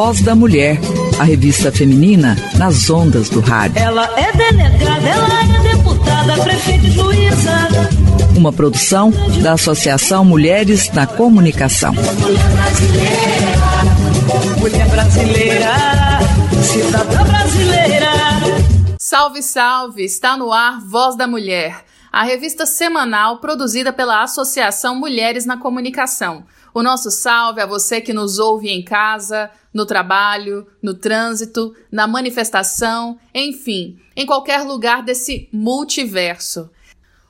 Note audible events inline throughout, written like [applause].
Voz da Mulher, a revista feminina nas ondas do rádio. Ela é delegada, ela é deputada, prefeita e juíza. Uma produção da Associação Mulheres na Comunicação. Mulher brasileira, mulher brasileira, cidadã brasileira. Salve, salve! Está no ar Voz da Mulher, a revista semanal produzida pela Associação Mulheres na Comunicação. O nosso salve a você que nos ouve em casa, no trabalho, no trânsito, na manifestação, enfim, em qualquer lugar desse multiverso.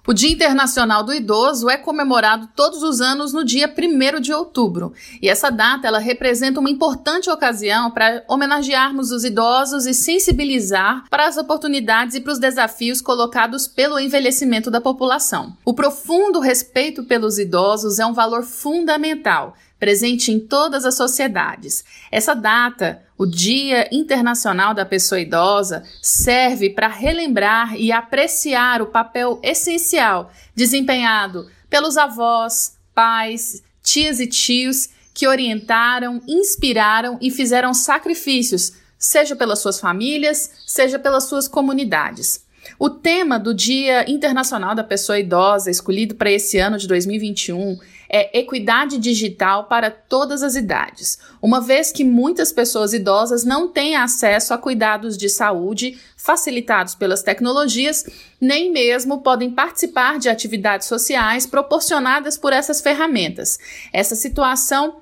O Dia Internacional do Idoso é comemorado todos os anos no dia 1 de outubro. E essa data ela representa uma importante ocasião para homenagearmos os idosos e sensibilizar para as oportunidades e para os desafios colocados pelo envelhecimento da população. O profundo respeito pelos idosos é um valor fundamental presente em todas as sociedades. Essa data, o Dia Internacional da Pessoa Idosa, serve para relembrar e apreciar o papel essencial desempenhado pelos avós, pais, tias e tios que orientaram, inspiraram e fizeram sacrifícios, seja pelas suas famílias, seja pelas suas comunidades. O tema do Dia Internacional da Pessoa Idosa, escolhido para esse ano de 2021, é equidade digital para todas as idades, uma vez que muitas pessoas idosas não têm acesso a cuidados de saúde facilitados pelas tecnologias, nem mesmo podem participar de atividades sociais proporcionadas por essas ferramentas. Essa situação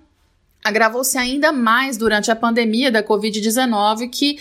agravou-se ainda mais durante a pandemia da Covid-19, que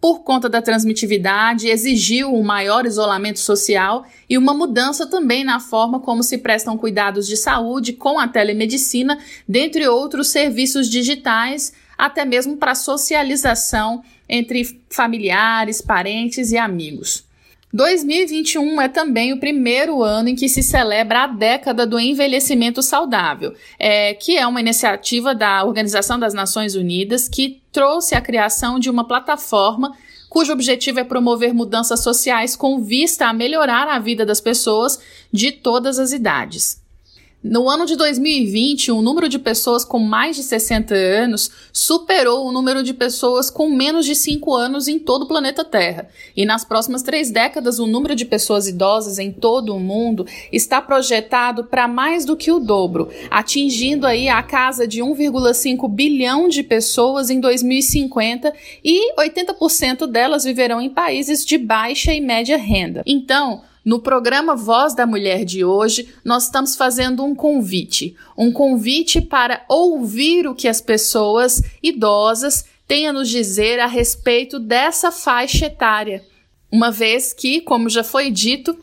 por conta da transmitividade, exigiu um maior isolamento social e uma mudança também na forma como se prestam cuidados de saúde com a telemedicina, dentre outros serviços digitais, até mesmo para socialização entre familiares, parentes e amigos. 2021 é também o primeiro ano em que se celebra a década do envelhecimento saudável, é, que é uma iniciativa da Organização das Nações Unidas que trouxe a criação de uma plataforma cujo objetivo é promover mudanças sociais com vista a melhorar a vida das pessoas de todas as idades. No ano de 2020, o número de pessoas com mais de 60 anos superou o número de pessoas com menos de 5 anos em todo o planeta Terra. E nas próximas três décadas, o número de pessoas idosas em todo o mundo está projetado para mais do que o dobro, atingindo aí a casa de 1,5 bilhão de pessoas em 2050 e 80% delas viverão em países de baixa e média renda. Então, no programa Voz da Mulher de hoje, nós estamos fazendo um convite, um convite para ouvir o que as pessoas idosas têm a nos dizer a respeito dessa faixa etária. Uma vez que, como já foi dito,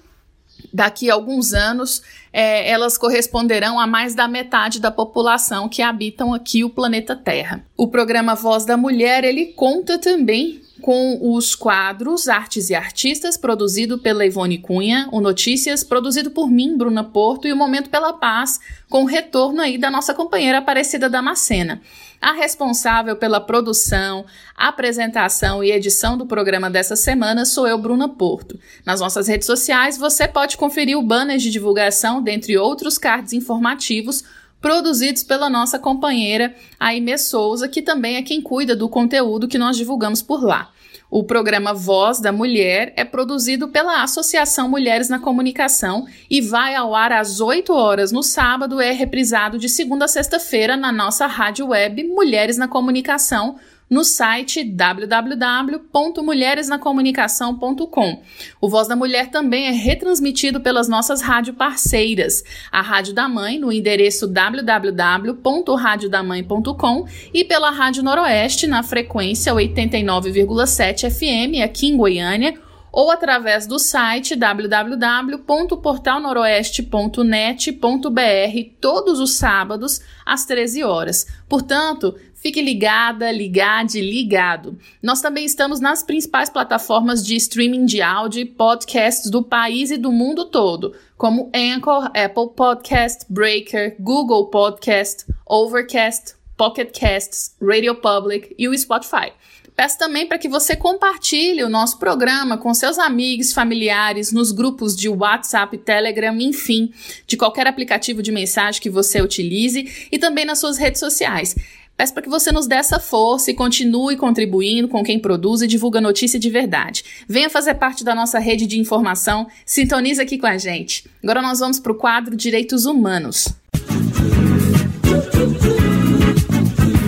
daqui a alguns anos é, elas corresponderão a mais da metade da população que habitam aqui o planeta Terra. O programa Voz da Mulher ele conta também com os quadros Artes e Artistas, produzido pela Ivone Cunha, o Notícias, produzido por mim, Bruna Porto, e o Momento pela Paz, com o retorno aí da nossa companheira Aparecida Damascena. A responsável pela produção, apresentação e edição do programa dessa semana sou eu, Bruna Porto. Nas nossas redes sociais você pode conferir o banner de divulgação, dentre outros cards informativos, produzidos pela nossa companheira Aime Souza, que também é quem cuida do conteúdo que nós divulgamos por lá. O programa Voz da Mulher é produzido pela Associação Mulheres na Comunicação e vai ao ar às 8 horas no sábado, é reprisado de segunda a sexta-feira na nossa rádio web Mulheres na Comunicação no site www.mulheresnacomunicação.com. O Voz da Mulher também é retransmitido pelas nossas rádio parceiras, a Rádio da Mãe no endereço www.radiodamãe.com e pela Rádio Noroeste na frequência 89,7 FM aqui em Goiânia ou através do site www.portalnoroeste.net.br todos os sábados às 13 horas. Portanto, Fique ligada, ligade, ligado. Nós também estamos nas principais plataformas de streaming de áudio e podcasts do país e do mundo todo, como Anchor, Apple Podcast, Breaker, Google Podcast, Overcast, Pocket Casts, Radio Public e o Spotify. Peço também para que você compartilhe o nosso programa com seus amigos, familiares, nos grupos de WhatsApp, Telegram, enfim, de qualquer aplicativo de mensagem que você utilize e também nas suas redes sociais. Peço para que você nos dê essa força e continue contribuindo com quem produz e divulga notícia de verdade. Venha fazer parte da nossa rede de informação, sintonize aqui com a gente. Agora nós vamos para o quadro Direitos Humanos.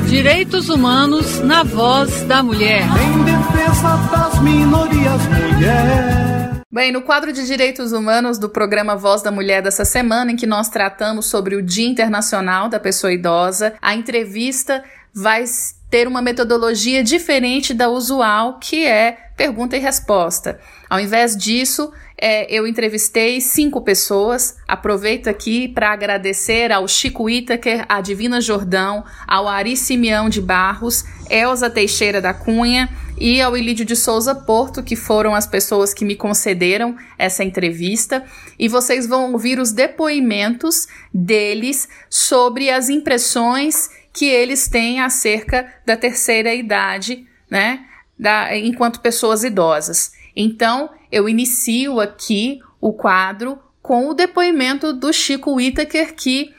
Direitos Humanos na voz da mulher. Em defesa das minorias, mulher. Bem, no quadro de Direitos Humanos do programa Voz da Mulher dessa semana, em que nós tratamos sobre o Dia Internacional da Pessoa Idosa, a entrevista vai ter uma metodologia diferente da usual, que é pergunta e resposta. Ao invés disso, é, eu entrevistei cinco pessoas. Aproveito aqui para agradecer ao Chico Itaker, à Divina Jordão, ao Ari Simeão de Barros, Elza Teixeira da Cunha e ao Ilídio de Souza Porto, que foram as pessoas que me concederam essa entrevista. E vocês vão ouvir os depoimentos deles sobre as impressões que eles têm acerca da terceira idade, né? Da, enquanto pessoas idosas. Então, eu inicio aqui o quadro com o depoimento do Chico Whittaker, que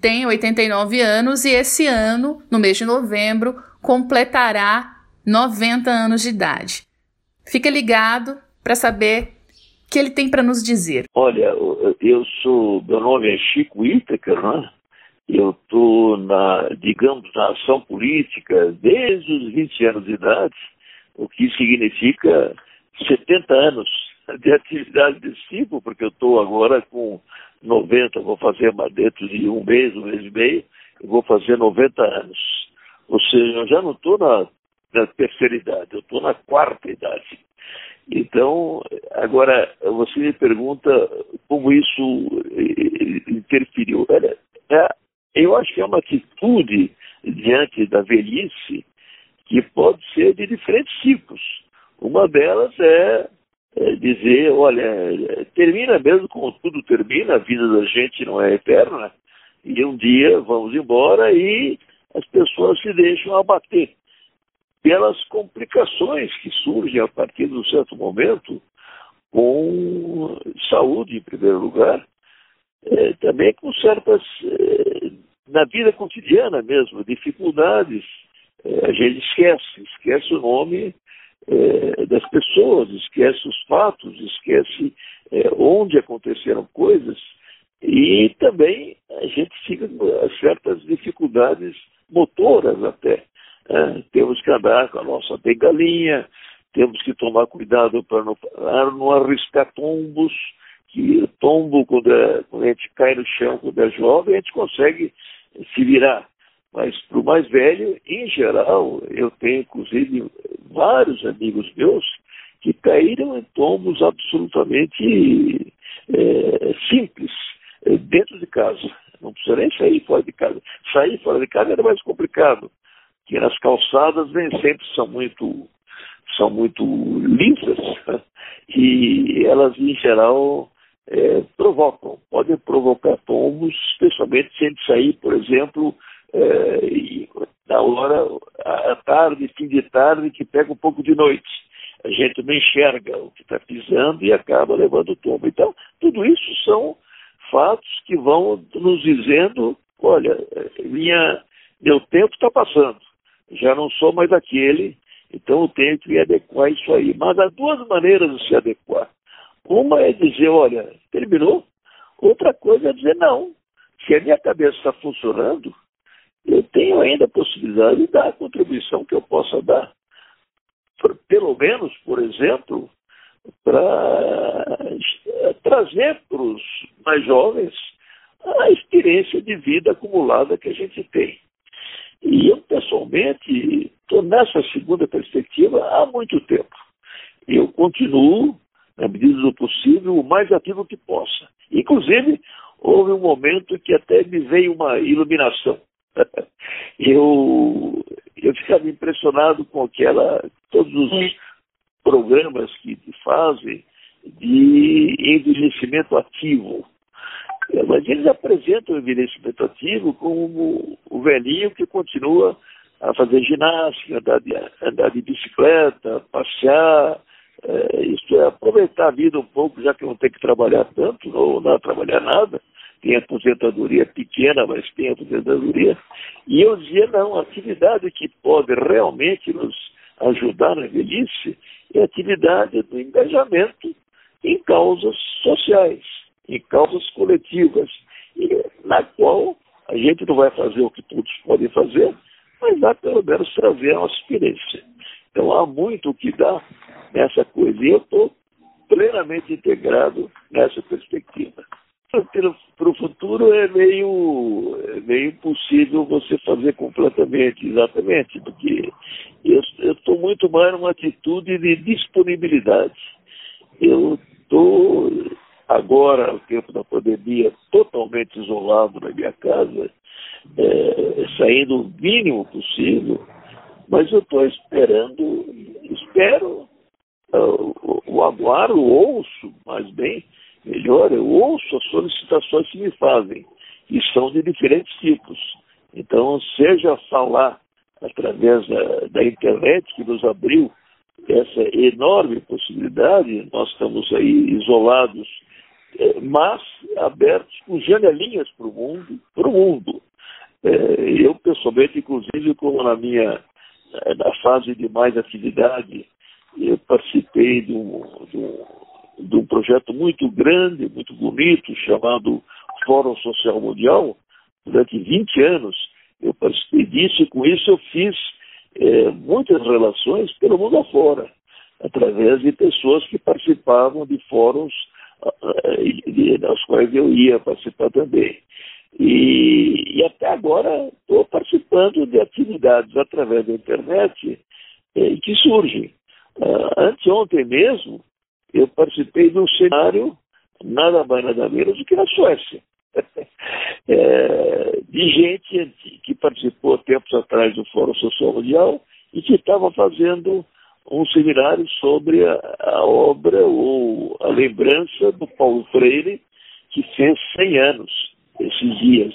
tem 89 anos e esse ano, no mês de novembro, completará 90 anos de idade. Fica ligado para saber o que ele tem para nos dizer. Olha, eu sou, meu nome é Chico Whittaker, né? Eu estou na, digamos, na ação política desde os 20 anos de idade, o que significa 70 anos [laughs] de atividade desse tipo, porque eu estou agora com 90, vou fazer dentro de um mês, um mês e meio, eu vou fazer 90 anos. Ou seja, eu já não estou na, na terceira idade, eu estou na quarta idade. Então, agora, você me pergunta como isso interferiu. É, eu acho que é uma atitude diante da velhice que pode ser de diferentes tipos. Uma delas é, é dizer, olha, termina mesmo como tudo termina, a vida da gente não é eterna, e um dia vamos embora e as pessoas se deixam abater pelas complicações que surgem a partir de um certo momento com saúde, em primeiro lugar, é, também com certas, é, na vida cotidiana mesmo, dificuldades. É, a gente esquece, esquece o nome é, das pessoas, esquece os fatos, esquece é, onde aconteceram coisas e também a gente fica com certas dificuldades motoras até. É, temos que andar com a nossa bengalinha, temos que tomar cuidado para não, não arriscar tombos, que tombo, quando, é, quando a gente cai no chão, quando é jovem, a gente consegue se virar. Mas para o mais velho, em geral, eu tenho inclusive vários amigos meus que caíram em tombos absolutamente é, simples, é, dentro de casa. Não precisa nem sair fora de casa. Sair fora de casa era mais complicado, porque as calçadas nem sempre são muito, são muito lisas e elas, em geral, é, provocam, podem provocar tombos, especialmente se a gente sair, por exemplo, é, na hora, à tarde, fim de tarde, que pega um pouco de noite. A gente não enxerga o que está pisando e acaba levando tombo. Então, tudo isso são fatos que vão nos dizendo, olha, minha, meu tempo está passando, já não sou mais aquele, então eu tenho que me adequar a isso aí. Mas há duas maneiras de se adequar. Uma é dizer, olha, terminou. Outra coisa é dizer, não, se a minha cabeça está funcionando, eu tenho ainda a possibilidade de dar a contribuição que eu possa dar. Pelo menos, por exemplo, para trazer para os mais jovens a experiência de vida acumulada que a gente tem. E eu, pessoalmente, estou nessa segunda perspectiva há muito tempo. Eu continuo, na medida do possível, o mais ativo que possa. Inclusive, houve um momento que até me veio uma iluminação. [laughs] eu, eu ficava impressionado com aquela, todos os programas que fazem de envelhecimento ativo. Mas eles apresentam o envelhecimento ativo como o velhinho que continua a fazer ginástica, andar de, andar de bicicleta, passear, é, isso é aproveitar a vida um pouco, já que não tem que trabalhar tanto, ou não trabalhar nada, tem aposentadoria pequena, mas tem aposentadoria. E eu dizia, não, a atividade que pode realmente nos ajudar na velhice é a atividade do engajamento em causas sociais, em causas coletivas, na qual a gente não vai fazer o que todos podem fazer, mas dá pelo menos trazer a nossa experiência. Então há muito o que dá nessa coisa. E eu estou plenamente integrado nessa perspectiva. Para o futuro é meio, é meio impossível você fazer completamente, exatamente, porque eu estou muito mais numa atitude de disponibilidade. Eu estou agora, no tempo da pandemia, totalmente isolado na minha casa, é, saindo o mínimo possível, mas eu estou esperando, espero, uh, o aguardo, ouço, mais bem, melhor, eu ouço as solicitações que me fazem, e são de diferentes tipos. Então, seja falar através da, da internet, que nos abriu essa enorme possibilidade, nós estamos aí isolados, é, mas abertos com janelinhas para o mundo, para o mundo. É, eu, pessoalmente, inclusive, como na minha é, na fase de mais atividade, eu participei de um, de um, de um projeto muito grande, muito bonito, chamado Fórum Social Mundial. Durante 20 anos eu participei disso e com isso eu fiz é, muitas relações pelo mundo afora, através de pessoas que participavam de fóruns uh, nas quais eu ia participar também. E, e até agora estou participando de atividades através da internet eh, que surgem. Uh, anteontem mesmo, eu participei de um cenário nada mais nada menos do que na Suécia. [laughs] é, de gente que participou tempos atrás do Fórum Social Mundial e que estava fazendo um seminário sobre a, a, obra ou a lembrança do Paulo Freire, que fez 100 anos esses dias,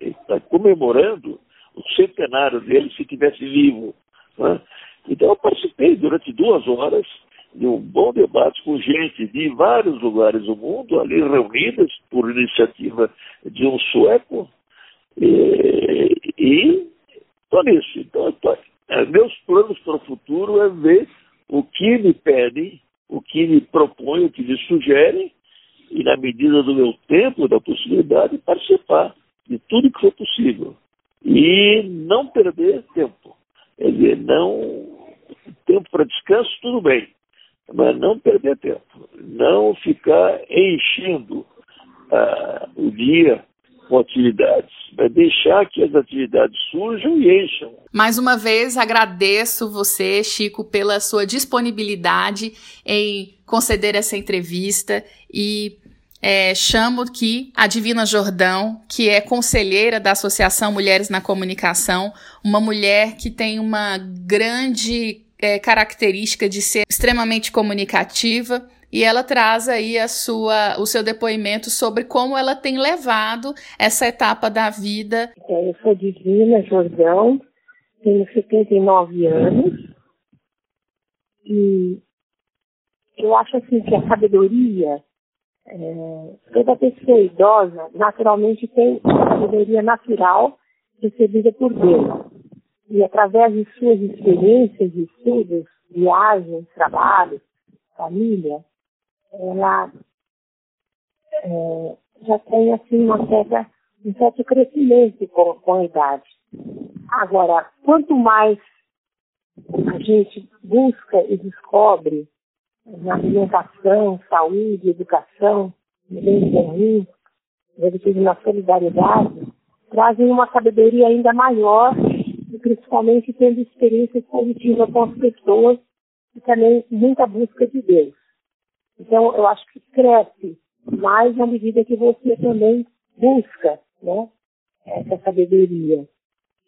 está comemorando o centenário dele se tivesse vivo. Né? Então eu participei durante duas horas de um bom debate com gente de vários lugares do mundo, ali reunidas por iniciativa de um sueco, e estou nisso. Então, tô, é, meus planos para o futuro é ver o que me pedem, o que me propõem, o que me sugerem, e, na medida do meu tempo, da possibilidade, participar de tudo que for possível. E não perder tempo. Dizer, não. Tempo para descanso, tudo bem, mas não perder tempo. Não ficar enchendo uh, o dia com atividades, mas deixar que as atividades surjam e encham. Mais uma vez, agradeço você, Chico, pela sua disponibilidade em conceder essa entrevista e é, chamo aqui a Divina Jordão, que é conselheira da Associação Mulheres na Comunicação, uma mulher que tem uma grande é, característica de ser extremamente comunicativa e ela traz aí a sua, o seu depoimento sobre como ela tem levado essa etapa da vida. É, eu sou Divina Jordão, tenho 79 anos e eu acho assim que a sabedoria, é, toda pessoa idosa naturalmente tem sabedoria natural recebida por Deus. E através de suas experiências, estudos, viagens, trabalhos, família, ela é, já tem assim uma certa, um certo crescimento com, com a idade. Agora, quanto mais a gente busca e descobre na alimentação, saúde, educação, bem comum, na solidariedade, trazem uma sabedoria ainda maior e principalmente tendo experiências positivas com as pessoas e também muita busca de Deus. Então, eu acho que cresce mais na medida que você também busca né, essa sabedoria,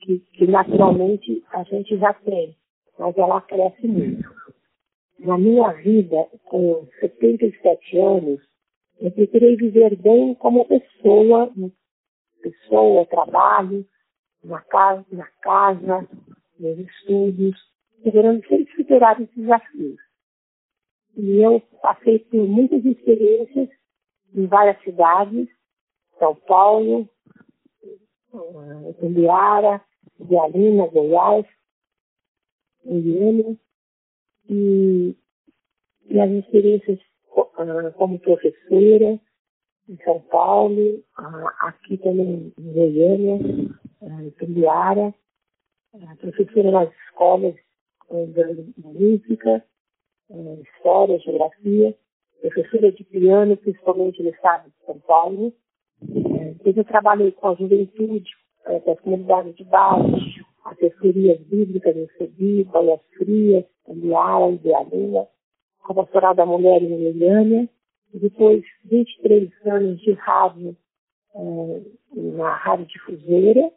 que, que naturalmente a gente já tem, mas ela cresce muito. Na minha vida, com 77 anos, eu procurei viver bem como pessoa, pessoa, trabalho, na casa, na casa, nos estudos, procurando sempre superar esses desafios. E eu passei por muitas experiências em várias cidades São Paulo, Tumbiara, Dialina, Goiás, Indiana, e, e as experiências como professora em São Paulo, aqui também em Goiânia, em Tumbiara, professora nas escolas de música, história, geografia, professora de piano, principalmente no estado de São Paulo. Depois eu trabalhei com a juventude, com as comunidades de baixo, assessorias bíblicas em Sebi, Frias, Liara, Idealina, com a Pastoral da Mulher em Goiânia, e depois 23 anos de rádio na Rádio Difusora,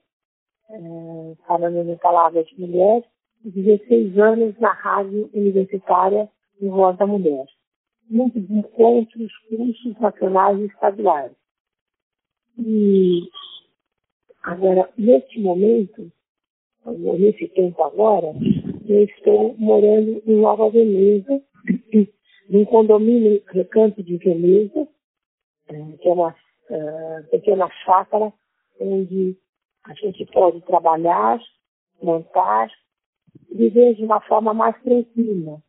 falando em palavras de mulher, e 16 anos na Rádio Universitária em Voz da Mulher. Muitos encontros, cursos nacionais e estaduais. E agora, neste momento, nesse tempo agora, eu estou morando em Nova Veneza, num condomínio Recanto de Veneza, que é uma pequena chácara onde a gente pode trabalhar, montar, viver de uma forma mais tranquila.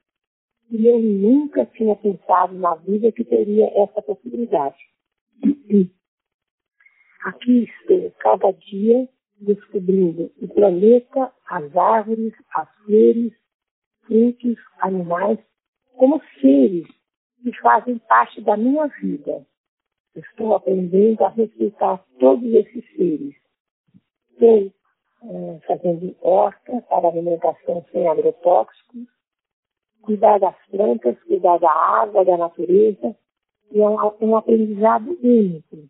E eu nunca tinha pensado na vida que teria essa possibilidade. Aqui estou, cada dia, descobrindo o planeta, as árvores, as flores, frutos, animais, como seres que fazem parte da minha vida. Estou aprendendo a respeitar todos esses seres. Estou é, fazendo horta para alimentação sem agrotóxicos, cuidar das plantas, cuidar da água, da natureza, e é um, um aprendizado único.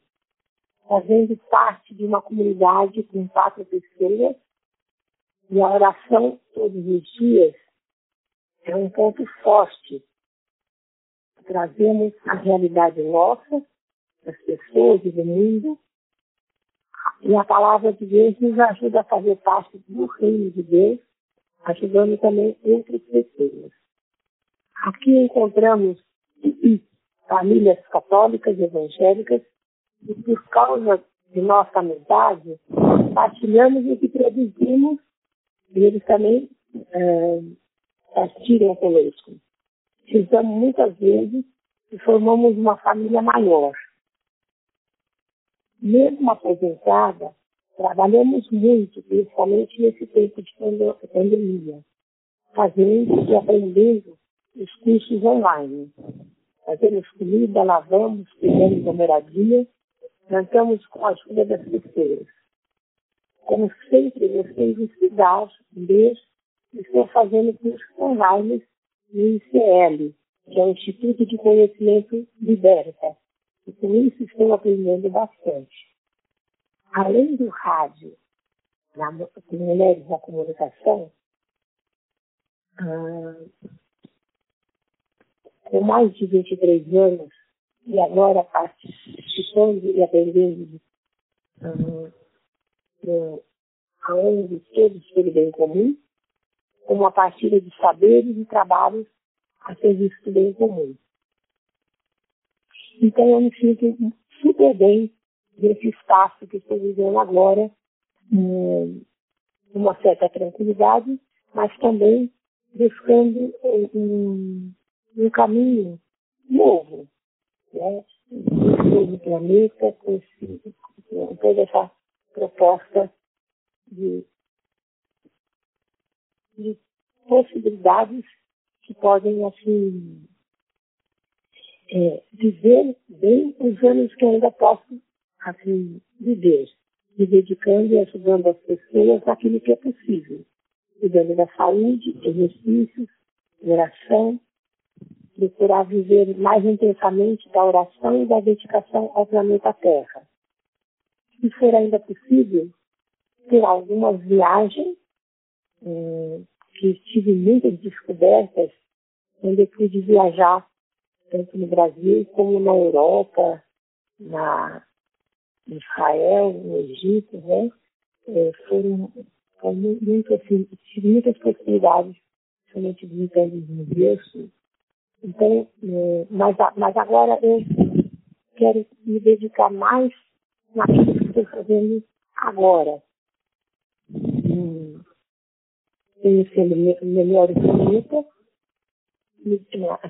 Fazendo parte de uma comunidade com quatro pessoas, e a oração todos os dias é um ponto forte. Trazemos a realidade nossa, das pessoas e do mundo, e a palavra de Deus nos ajuda a fazer parte do reino de Deus, ajudando também outras pessoas. Aqui encontramos famílias católicas evangélicas e por causa de nossa amizade, partilhamos o que produzimos e eles também é, partilham conosco. Fizemos muitas vezes e formamos uma família maior. Mesmo aposentada, trabalhamos muito, principalmente nesse tempo de pandemia, fazendo e aprendendo os cursos online. Fazemos comida, lavamos, cuidamos da moradia, cantamos com a ajuda das pessoas. Como sempre, gostei de estudar, ler, estou fazendo cursos online no ICL, que é o Instituto de Conhecimento Liberta. E com isso estou aprendendo bastante. Além do rádio, na, Mulheres na Comunicação, ah, com mais de 23 anos e agora participando e aprendendo uh, a ONG Todos pelo Bem Comum, como uma partilha de saberes e trabalhos a serviço do bem comum. Então eu me sinto super bem nesse espaço que estou vivendo agora, com uma certa tranquilidade, mas também buscando um, um caminho novo, né? um novo planeta, com, com toda essa proposta de, de possibilidades que podem, assim, é, viver bem os anos que ainda posso, assim, viver, me dedicando e ajudando as pessoas naquilo que é possível, cuidando da saúde, exercícios, oração, procurar viver mais intensamente da oração e da dedicação ao planeta Terra. Se for ainda possível, ter algumas viagens, eh, que tive muitas descobertas quando eu pude viajar tanto no Brasil como na Europa, na Israel, no Egito, né? É, foram, foram muito assim, tive muitas possibilidades, somente visitando os museus. Então, é, mas, mas agora eu quero me dedicar mais naquilo que estou fazendo agora. Hum, conhecendo melhor o planeta,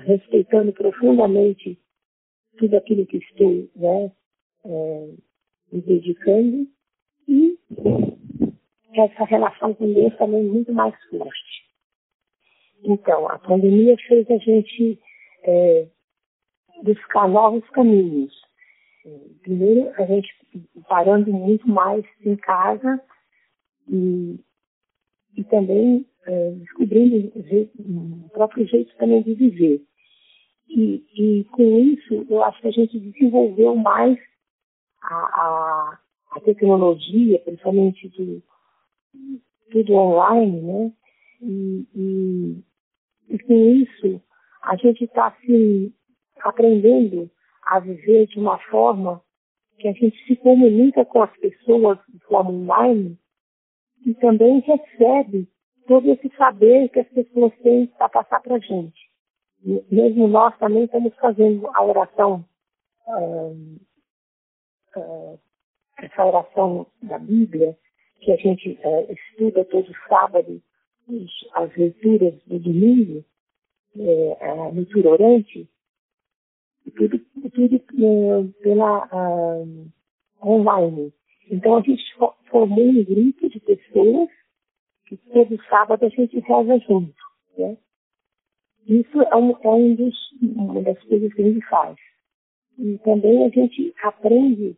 respeitando profundamente tudo aquilo que estou né, é, me dedicando e essa relação com Deus também muito mais forte. Então, a pandemia fez a gente é, buscar novos caminhos. Primeiro, a gente parando muito mais em casa e, e também é, descobrindo o próprio jeito também de viver. E, e, com isso, eu acho que a gente desenvolveu mais a, a, a tecnologia, principalmente do, tudo online, né? E, e, e com isso, a gente está assim, aprendendo a viver de uma forma que a gente se comunica com as pessoas de forma online e também recebe todo esse saber que as pessoas têm para passar para a gente. Mesmo nós também estamos fazendo a oração, uh, uh, essa oração da Bíblia, que a gente uh, estuda todo sábado, as leituras do domingo, é, a leitura orante, tudo, tudo é, pela uh, online. Então a gente formou um grupo de pessoas que todo sábado a gente reza junto. Né? Isso é, um, é um dos, uma das coisas que a gente faz. E também a gente aprende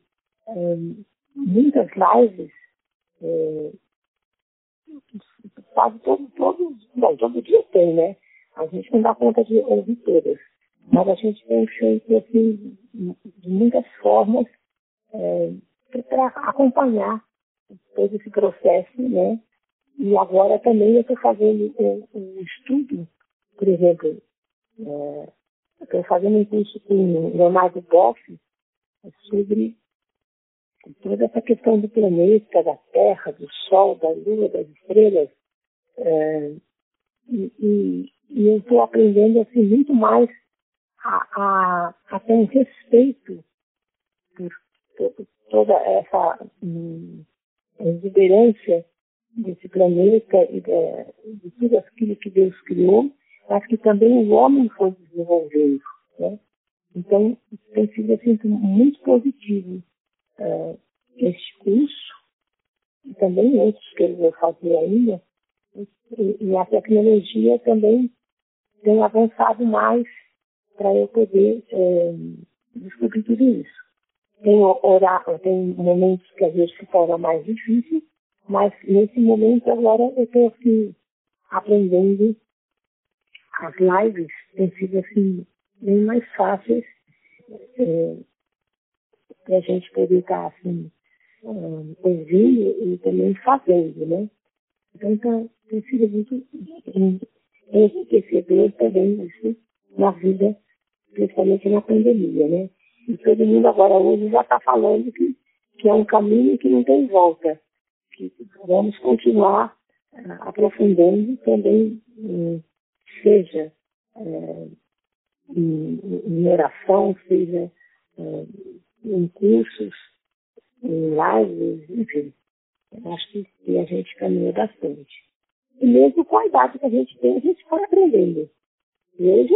um, muitas lives, é, quase todo, todo, bom, todo dia tem, né? A gente não dá conta de ouvir todas, mas a gente tem feito assim, de muitas formas é, para acompanhar todo esse processo, né? E agora também eu estou fazendo um, um, estudo, por exemplo, é, estou fazendo um curso com o Leonardo Boff sobre toda essa questão do planeta, da Terra, do Sol, da Lua, das estrelas. É, e, e, eu estou aprendendo assim, muito mais a, a, a ter um respeito por, por toda essa hum, exuberância desse planeta e de, de tudo aquilo que Deus criou, mas que também o homem foi desenvolvendo. Né? Então, tem sido assim, muito positivo uh, este curso, e também outros que eu vou fazer ainda, e, a tecnologia também tem avançado mais para eu poder é, descobrir tudo isso. Tem, orar, tem momentos que às vezes se torna mais difícil, mas nesse momento agora eu estou assim, aprendendo as lives têm sido assim, bem mais fáceis é, para a gente poder estar assim, um, ouvindo e também fazendo, né? Então tem sido muito enriquecedor também isso na vida, principalmente na pandemia, né? E todo mundo agora hoje já está falando que, que é um caminho que não tem volta que vamos continuar uh, aprofundando também, uh, seja uh, em, em, oração, seja em cursos, em lives, enfim. Eu acho que, a gente caminha bastante. E mesmo com a idade que a gente tem, a gente vai aprendendo. E hoje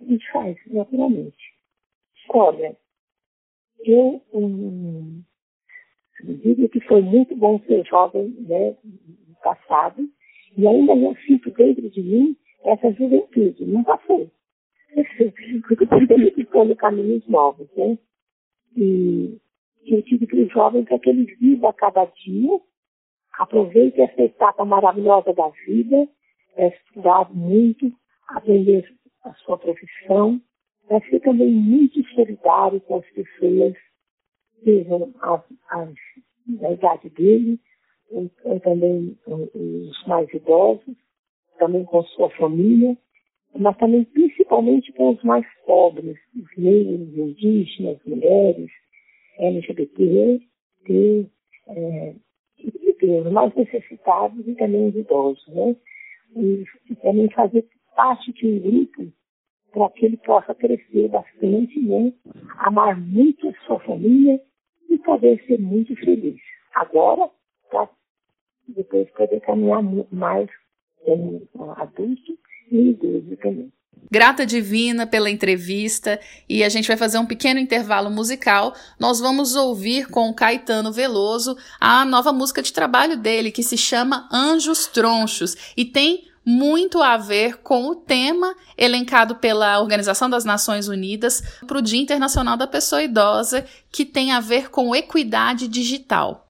a gente faz, naturalmente. Olha, eu um, Digo que foi muito bom ser jovem né, no passado, e ainda eu sinto dentro de mim essa juventude. Não passou. Porque eu também ficando caminhos novos, né? E digo para os jovens é que eles vivam a cada dia, aproveitem essa etapa maravilhosa da vida, é estudar muito, aprender a sua profissão, para ser também muito solidário com as pessoas sejam as, as, da idade dele, ou, ou também os mais idosos, também com sua família, mas também principalmente com os mais pobres, os negros, indígenas, mulheres, LGBT, e, é, e os mais necessitados e também os idosos, né? E, e também fazer parte de um grupo para que ele possa crescer bastante, né? amar muito a sua família e poder ser muito feliz. Agora, para depois poder caminhar mais como adulto e idoso também. Grata Divina pela entrevista e a gente vai fazer um pequeno intervalo musical. Nós vamos ouvir com o Caetano Veloso a nova música de trabalho dele que se chama Anjos Tronchos e tem muito a ver com o tema elencado pela Organização das Nações Unidas para o Dia Internacional da Pessoa Idosa, que tem a ver com equidade digital.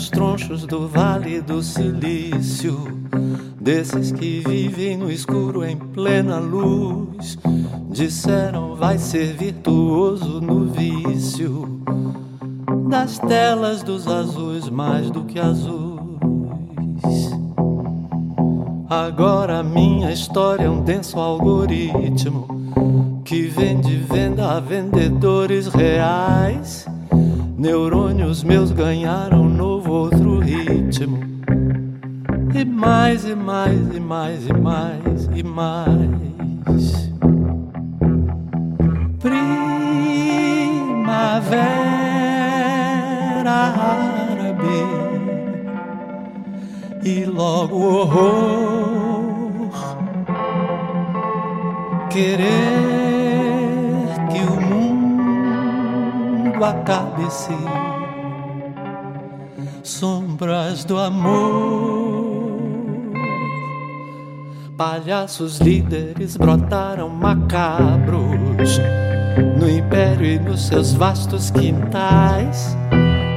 Anjos tronchos do Vale do Silício desses que vivem no escuro em plena luz. Disseram vai ser virtuoso no vício das telas dos azuis mais do que azuis. Agora minha história é um denso algoritmo que vende venda a vendedores reais. Neurônios meus ganharam novo outro ritmo. E mais e mais e mais e mais e mais. Primavera árabe. E logo horror. Querer mundo acabe-se sombras do amor palhaços líderes brotaram macabros no império e nos seus vastos quintais.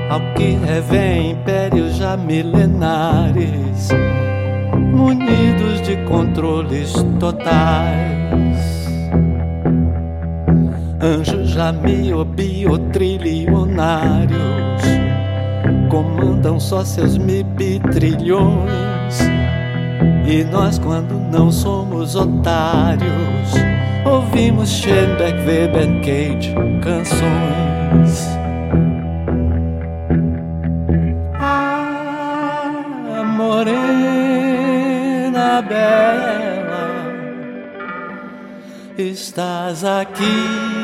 Ao que revém impérios já milenares, munidos de controles totais. Anjos já miobio-trilionários comandam só seus mibitrilhões e nós, quando não somos otários, ouvimos Schoenberg, Weber, Cage, canções. Ah, morena bela, estás aqui,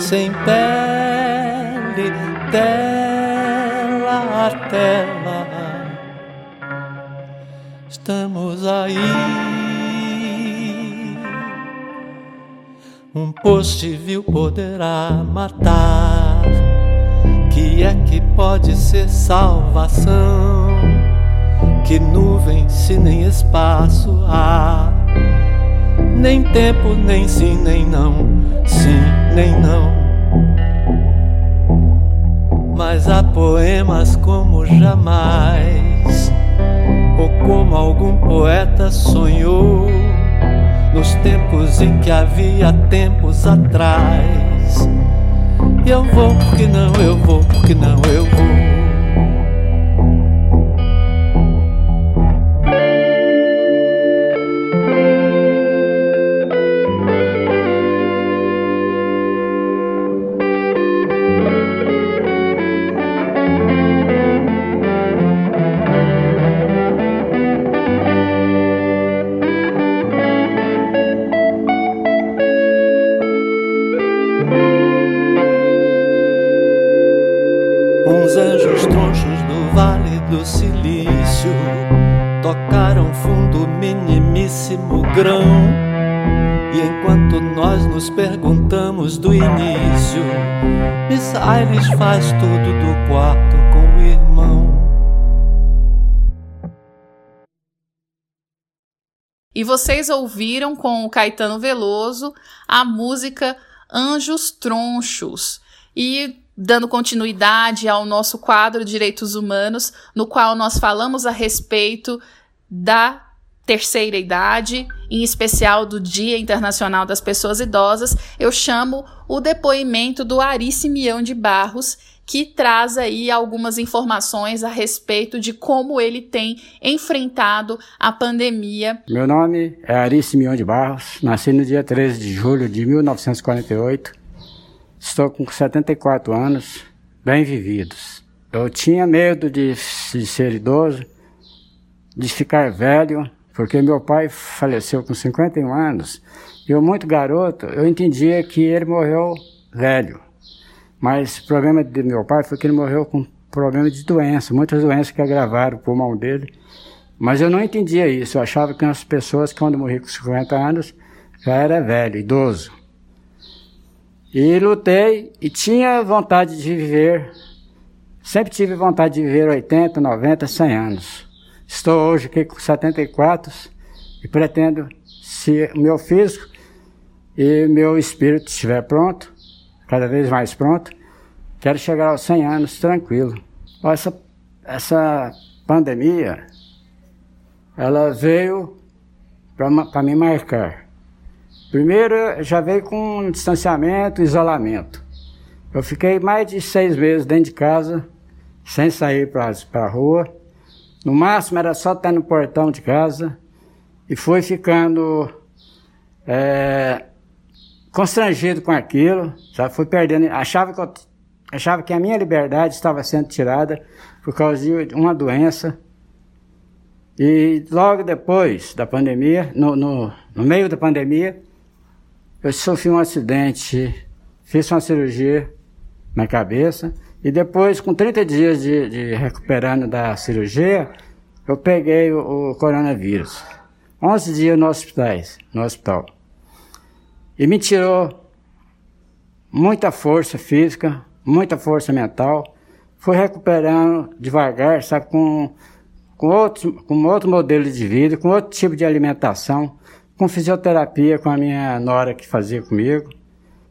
sem pele, tela a tela estamos aí. Um poste vil poderá matar. Que é que pode ser salvação? Que nuvem se nem espaço há? Nem tempo, nem sim, nem não. Sim, nem não. Mas há poemas como jamais ou como algum poeta sonhou nos tempos em que havia tempos atrás. E eu vou porque não, eu vou porque não, eu vou. Aires faz tudo do quarto com o irmão. E vocês ouviram com o Caetano Veloso a música Anjos Tronchos. E dando continuidade ao nosso quadro Direitos Humanos, no qual nós falamos a respeito da terceira idade, em especial do Dia Internacional das Pessoas Idosas, eu chamo o depoimento do Ari Simeão de Barros, que traz aí algumas informações a respeito de como ele tem enfrentado a pandemia. Meu nome é Ari Simeão de Barros, nasci no dia 13 de julho de 1948, estou com 74 anos, bem vividos. Eu tinha medo de, de ser idoso, de ficar velho, porque meu pai faleceu com 51 anos. Eu, muito garoto, eu entendia que ele morreu velho. Mas o problema de meu pai foi que ele morreu com problema de doença, muitas doenças que agravaram o pulmão dele. Mas eu não entendia isso. Eu achava que as pessoas, quando morri com 50 anos, já era velho, idoso. E lutei e tinha vontade de viver. Sempre tive vontade de viver 80, 90, 100 anos. Estou hoje aqui com 74 e pretendo, se meu físico e meu espírito estiver pronto, cada vez mais pronto, quero chegar aos 100 anos tranquilo. Essa, essa pandemia, ela veio para me marcar. Primeiro, já veio com distanciamento, isolamento. Eu fiquei mais de seis meses dentro de casa, sem sair para a rua. No máximo era só estar no portão de casa. E fui ficando é, constrangido com aquilo, já fui perdendo. Achava que, eu, achava que a minha liberdade estava sendo tirada por causa de uma doença. E logo depois da pandemia, no, no, no meio da pandemia, eu sofri um acidente, fiz uma cirurgia na cabeça e depois, com 30 dias de, de recuperando da cirurgia, eu peguei o, o, coronavírus. 11 dias no hospital, no hospital. E me tirou muita força física, muita força mental. Fui recuperando devagar, sabe, com, com, outro, com outro modelo de vida, com outro tipo de alimentação com fisioterapia com a minha nora que fazia comigo.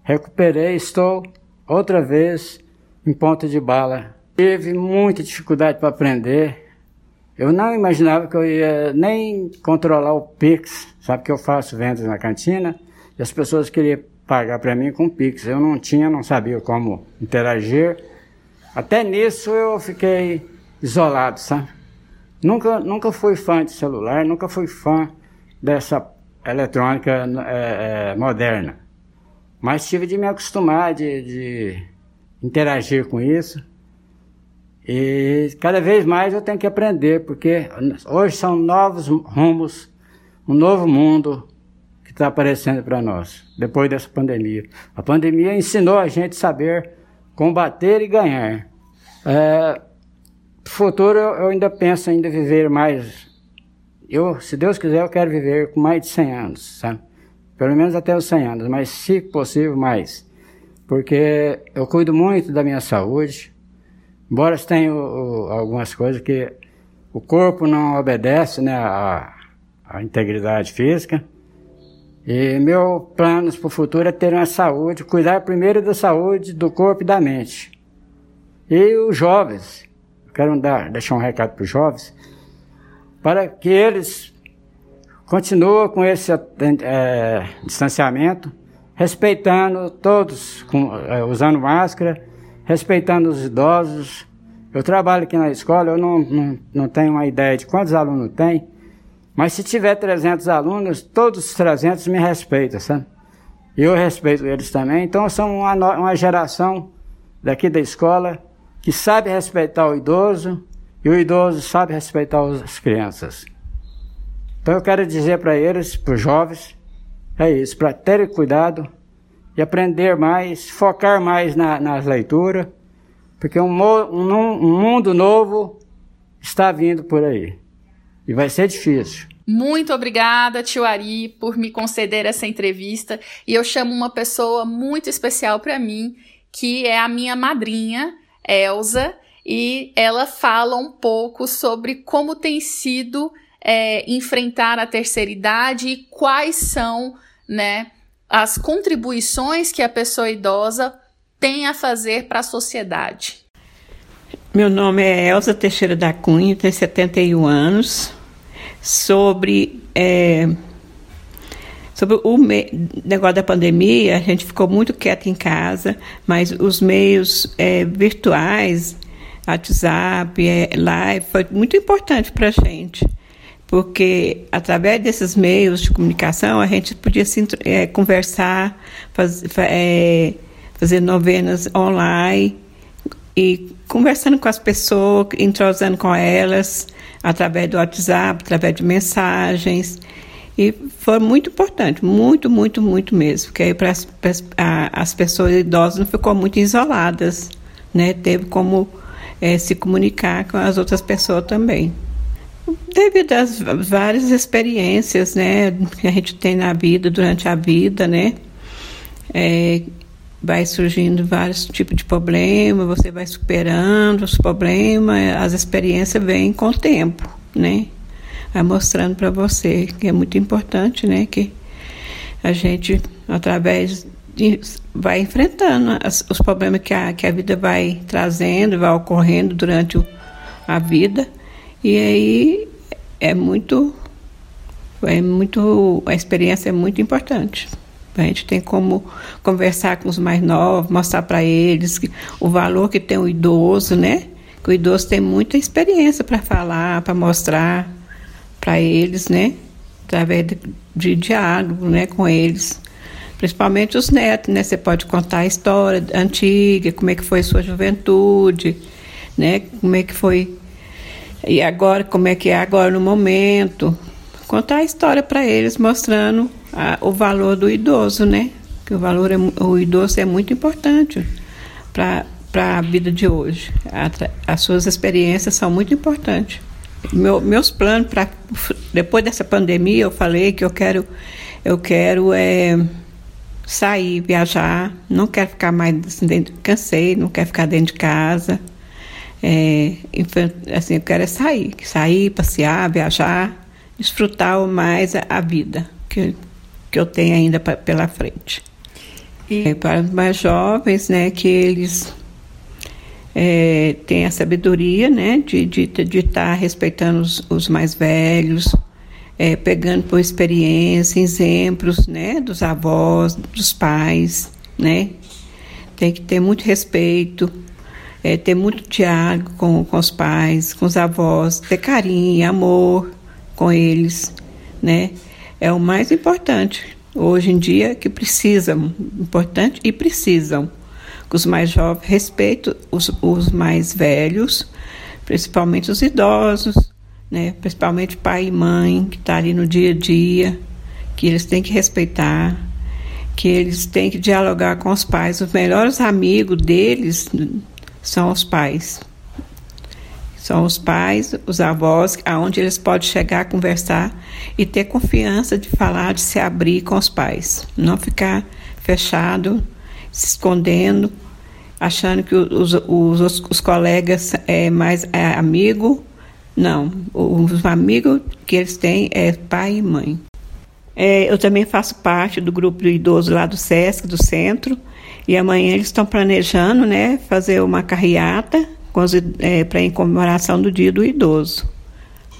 Recuperei, estou outra vez em ponta de bala. Tive muita dificuldade para aprender. Eu não imaginava que eu ia nem controlar o Pix, sabe que eu faço vendas na cantina e as pessoas queriam pagar para mim com Pix. Eu não tinha, não sabia como interagir. Até nisso eu fiquei isolado, sabe? Nunca, nunca fui fã de celular, nunca fui fã dessa eletrônica é, é, moderna. Mas tive de me acostumar, de, de interagir com isso. E cada vez mais eu tenho que aprender, porque hoje são novos rumos, um novo mundo que está aparecendo para nós, depois dessa pandemia. A pandemia ensinou a gente a saber combater e ganhar. É, futuro eu ainda penso ainda viver mais eu, se Deus quiser, eu quero viver com mais de 100 anos, sabe? Pelo menos até os 100 anos, mas se possível, mais. Porque eu cuido muito da minha saúde, embora tenha algumas coisas que o corpo não obedece, né, à, integridade física. E meu planos para o futuro é ter uma saúde, cuidar primeiro da saúde do corpo e da mente. E os jovens, quero dar, deixar um recado para os jovens, para que eles continuem com esse é, distanciamento, respeitando todos, com, é, usando máscara, respeitando os idosos. Eu trabalho aqui na escola, eu não, não, não tenho uma ideia de quantos alunos tem, mas se tiver 300 alunos, todos os 300 me respeitam, sabe? E eu respeito eles também. Então, são uma, uma geração daqui da escola que sabe respeitar o idoso, e o idoso sabe respeitar as crianças. Então eu quero dizer para eles, para os jovens, é isso, para terem cuidado e aprender mais, focar mais na, nas leituras, porque um, um, um mundo novo está vindo por aí. E vai ser difícil. Muito obrigada, tio Ari, por me conceder essa entrevista. E eu chamo uma pessoa muito especial para mim, que é a minha madrinha, Elsa e ela fala um pouco sobre como tem sido é, enfrentar a terceira idade e quais são né, as contribuições que a pessoa idosa tem a fazer para a sociedade. Meu nome é Elza Teixeira da Cunha, tenho 71 anos. Sobre, é, sobre o negócio da pandemia, a gente ficou muito quieto em casa, mas os meios é, virtuais WhatsApp, é, live, foi muito importante para a gente, porque através desses meios de comunicação a gente podia se, é, conversar, faz, é, fazer novenas online e conversando com as pessoas, entrosando com elas, através do WhatsApp, através de mensagens. E foi muito importante, muito, muito, muito mesmo. Porque aí para as pessoas idosas não ficou muito isoladas, né? Teve como é, se comunicar com as outras pessoas também. Devido às várias experiências, né, que a gente tem na vida, durante a vida, né, é, vai surgindo vários tipos de problemas, você vai superando os problemas, as experiências vêm com o tempo, né, vai mostrando para você que é muito importante, né, que a gente, através de, vai enfrentando as, os problemas que a, que a vida vai trazendo, vai ocorrendo durante o, a vida, e aí é muito, é muito, a experiência é muito importante. A gente tem como conversar com os mais novos, mostrar para eles que, o valor que tem o idoso, né? Que o idoso tem muita experiência para falar, para mostrar para eles, né? Através de, de diálogo, né? Com eles principalmente os netos, né? Você pode contar a história antiga, como é que foi sua juventude, né? Como é que foi e agora, como é que é agora no momento? Contar a história para eles, mostrando a, o valor do idoso, né? Que o valor é, o idoso é muito importante para a vida de hoje. A, as suas experiências são muito importantes. Meu, meus planos para depois dessa pandemia, eu falei que eu quero eu quero é, sair, viajar, não quero ficar mais assim, dentro, cansei, não quero ficar dentro de casa. É, assim, eu quero é sair, sair, passear, viajar, desfrutar mais a, a vida que, que eu tenho ainda pra, pela frente. E é, para os mais jovens, né, que eles é, têm a sabedoria, né, de estar de, de tá respeitando os, os, mais velhos, é, pegando por experiência, exemplos, né, dos avós, dos pais, né, tem que ter muito respeito, é, ter muito diálogo com, com os pais, com os avós, ter carinho, amor com eles, né? É o mais importante hoje em dia que precisam, importante e precisam. Que os mais jovens respeitem os, os mais velhos, principalmente os idosos, né? Principalmente pai e mãe que está ali no dia a dia, que eles têm que respeitar, que eles têm que dialogar com os pais. Os melhores amigos deles são os pais. São os pais, os avós, aonde eles podem chegar conversar e ter confiança de falar, de se abrir com os pais. Não ficar fechado, se escondendo, achando que os, os, os colegas é mais é amigo. Não, os amigos que eles têm é pai e mãe. É, eu também faço parte do grupo do idoso lá do SESC, do centro, e amanhã eles estão planejando, né, fazer uma carreata é, para em comemoração do Dia do Idoso.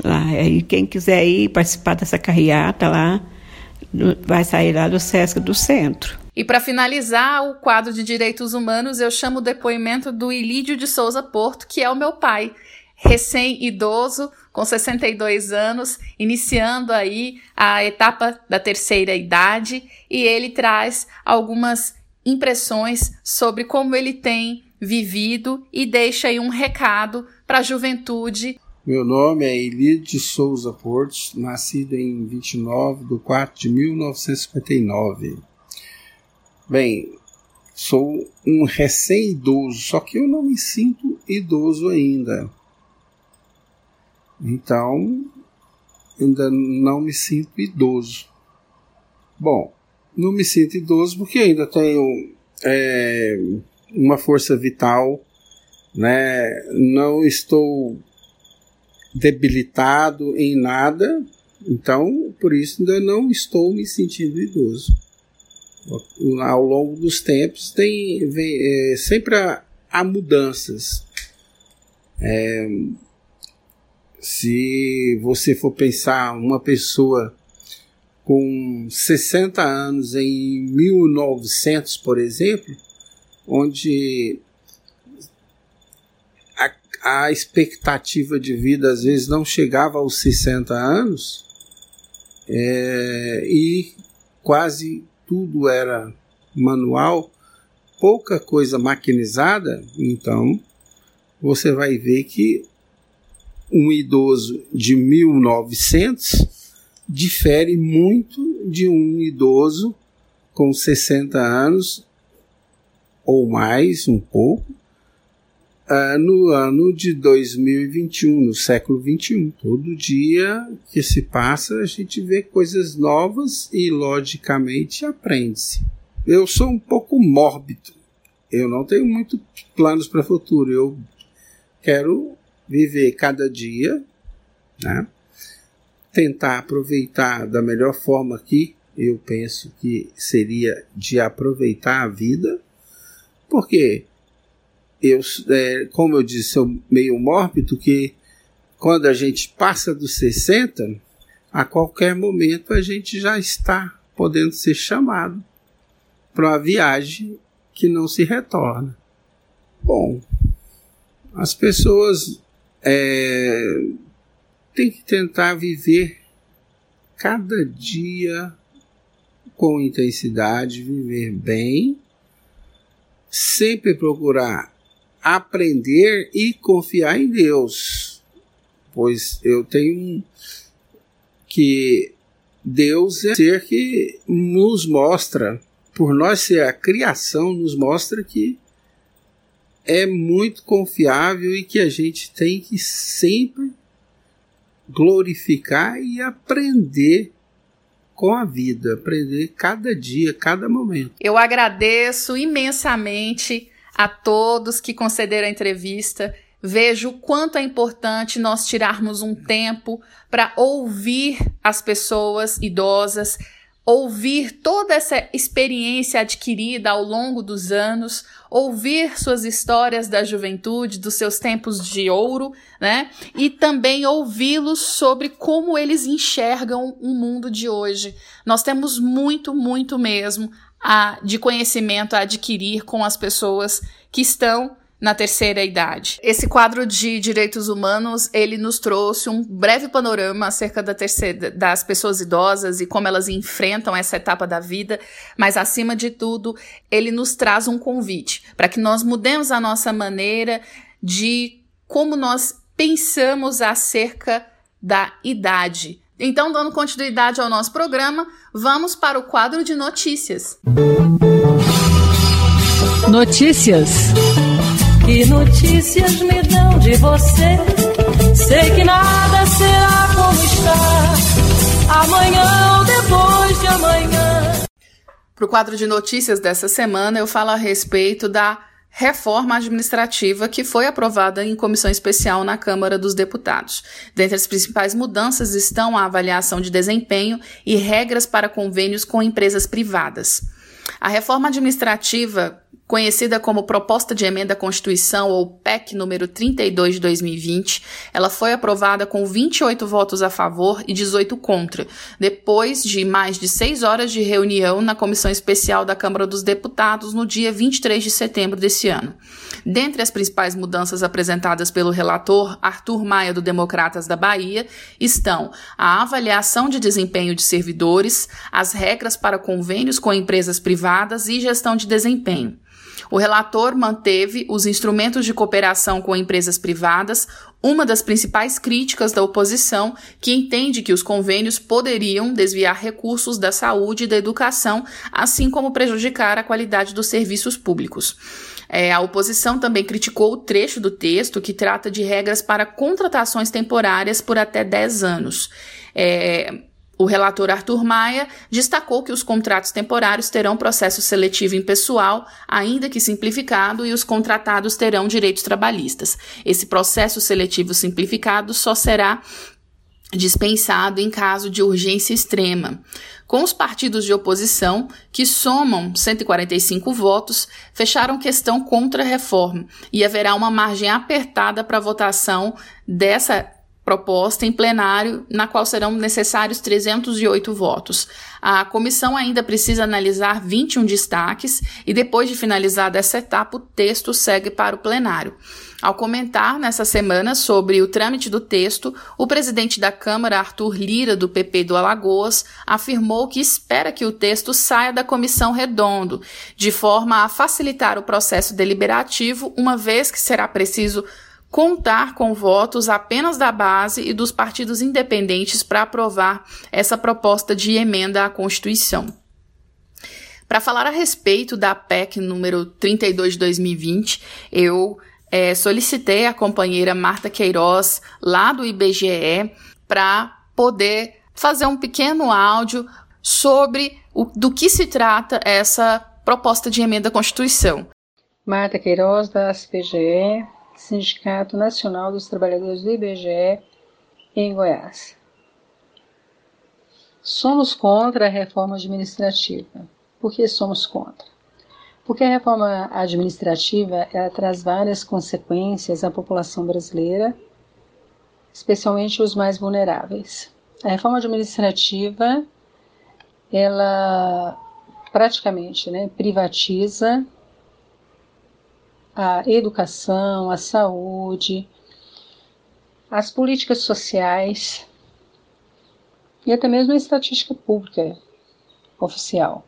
Lá, e quem quiser ir participar dessa carreata lá, vai sair lá do Sesc do Centro. E para finalizar o quadro de direitos humanos, eu chamo o depoimento do Ilídio de Souza Porto, que é o meu pai, recém-idoso, com 62 anos, iniciando aí a etapa da terceira idade, e ele traz algumas impressões sobre como ele tem vivido e deixa aí um recado para a juventude. Meu nome é Eli de Souza Portos, nascido em 29 de 4 de 1959. Bem, sou um recém-idoso, só que eu não me sinto idoso ainda. Então, ainda não me sinto idoso. Bom, não me sinto idoso porque ainda tenho é, uma força vital, né? não estou debilitado em nada, então por isso ainda não estou me sentindo idoso. Ao longo dos tempos tem vem, é, sempre há, há mudanças. É, se você for pensar uma pessoa com 60 anos em 1900, por exemplo, onde a, a expectativa de vida às vezes não chegava aos 60 anos é, e quase tudo era manual, pouca coisa maquinizada, então você vai ver que um idoso de 1900 difere muito de um idoso com 60 anos ou mais, um pouco, uh, no ano de 2021, no século 21. Todo dia que se passa, a gente vê coisas novas e, logicamente, aprende-se. Eu sou um pouco mórbido. Eu não tenho muito planos para o futuro. Eu quero viver cada dia, né? Tentar aproveitar da melhor forma que eu penso que seria de aproveitar a vida, porque eu, é, como eu disse, sou meio mórbido que quando a gente passa dos 60, a qualquer momento a gente já está podendo ser chamado para uma viagem que não se retorna. Bom, as pessoas é, têm que tentar viver cada dia com intensidade, viver bem, sempre procurar aprender e confiar em Deus, pois eu tenho que Deus é ser que nos mostra, por nós ser a criação, nos mostra que é muito confiável e que a gente tem que sempre glorificar e aprender com a vida, aprender cada dia, cada momento. Eu agradeço imensamente a todos que concederam a entrevista. Vejo o quanto é importante nós tirarmos um tempo para ouvir as pessoas idosas, ouvir toda essa experiência adquirida ao longo dos anos, ouvir suas histórias da juventude, dos seus tempos de ouro, né? E também ouvi-los sobre como eles enxergam o mundo de hoje. Nós temos muito, muito mesmo a, de conhecimento a adquirir com as pessoas que estão na terceira idade. Esse quadro de direitos humanos, ele nos trouxe um breve panorama acerca da terceira, das pessoas idosas e como elas enfrentam essa etapa da vida, mas acima de tudo, ele nos traz um convite para que nós mudemos a nossa maneira de como nós pensamos acerca da idade. Então, dando continuidade ao nosso programa, vamos para o quadro de notícias. Notícias. Que notícias me dão de você? Sei que nada será como está amanhã ou depois de amanhã. Para o quadro de notícias dessa semana, eu falo a respeito da reforma administrativa que foi aprovada em comissão especial na Câmara dos Deputados. Dentre as principais mudanças estão a avaliação de desempenho e regras para convênios com empresas privadas. A reforma administrativa conhecida como Proposta de Emenda à Constituição ou PEC número 32 de 2020, ela foi aprovada com 28 votos a favor e 18 contra, depois de mais de seis horas de reunião na Comissão Especial da Câmara dos Deputados no dia 23 de setembro desse ano. Dentre as principais mudanças apresentadas pelo relator Arthur Maia do Democratas da Bahia estão a avaliação de desempenho de servidores, as regras para convênios com empresas privadas e gestão de desempenho. O relator manteve os instrumentos de cooperação com empresas privadas, uma das principais críticas da oposição, que entende que os convênios poderiam desviar recursos da saúde e da educação, assim como prejudicar a qualidade dos serviços públicos. É, a oposição também criticou o trecho do texto que trata de regras para contratações temporárias por até 10 anos. É, o relator Arthur Maia destacou que os contratos temporários terão processo seletivo impessoal, ainda que simplificado, e os contratados terão direitos trabalhistas. Esse processo seletivo simplificado só será dispensado em caso de urgência extrema. Com os partidos de oposição, que somam 145 votos, fecharam questão contra a reforma e haverá uma margem apertada para a votação dessa proposta em plenário, na qual serão necessários 308 votos. A comissão ainda precisa analisar 21 destaques e, depois de finalizada essa etapa, o texto segue para o plenário. Ao comentar nessa semana sobre o trâmite do texto, o presidente da Câmara, Arthur Lira, do PP do Alagoas, afirmou que espera que o texto saia da comissão redondo, de forma a facilitar o processo deliberativo, uma vez que será preciso contar com votos apenas da base e dos partidos independentes para aprovar essa proposta de emenda à Constituição. Para falar a respeito da PEC número 32 de 2020, eu é, solicitei a companheira Marta Queiroz, lá do IBGE, para poder fazer um pequeno áudio sobre o, do que se trata essa proposta de emenda à Constituição. Marta Queiroz, da SPGE, Sindicato Nacional dos Trabalhadores do IBGE, em Goiás. Somos contra a reforma administrativa. Por que somos contra? Porque a reforma administrativa ela traz várias consequências à população brasileira, especialmente os mais vulneráveis. A reforma administrativa ela praticamente né, privatiza a educação, a saúde, as políticas sociais e até mesmo a estatística pública oficial.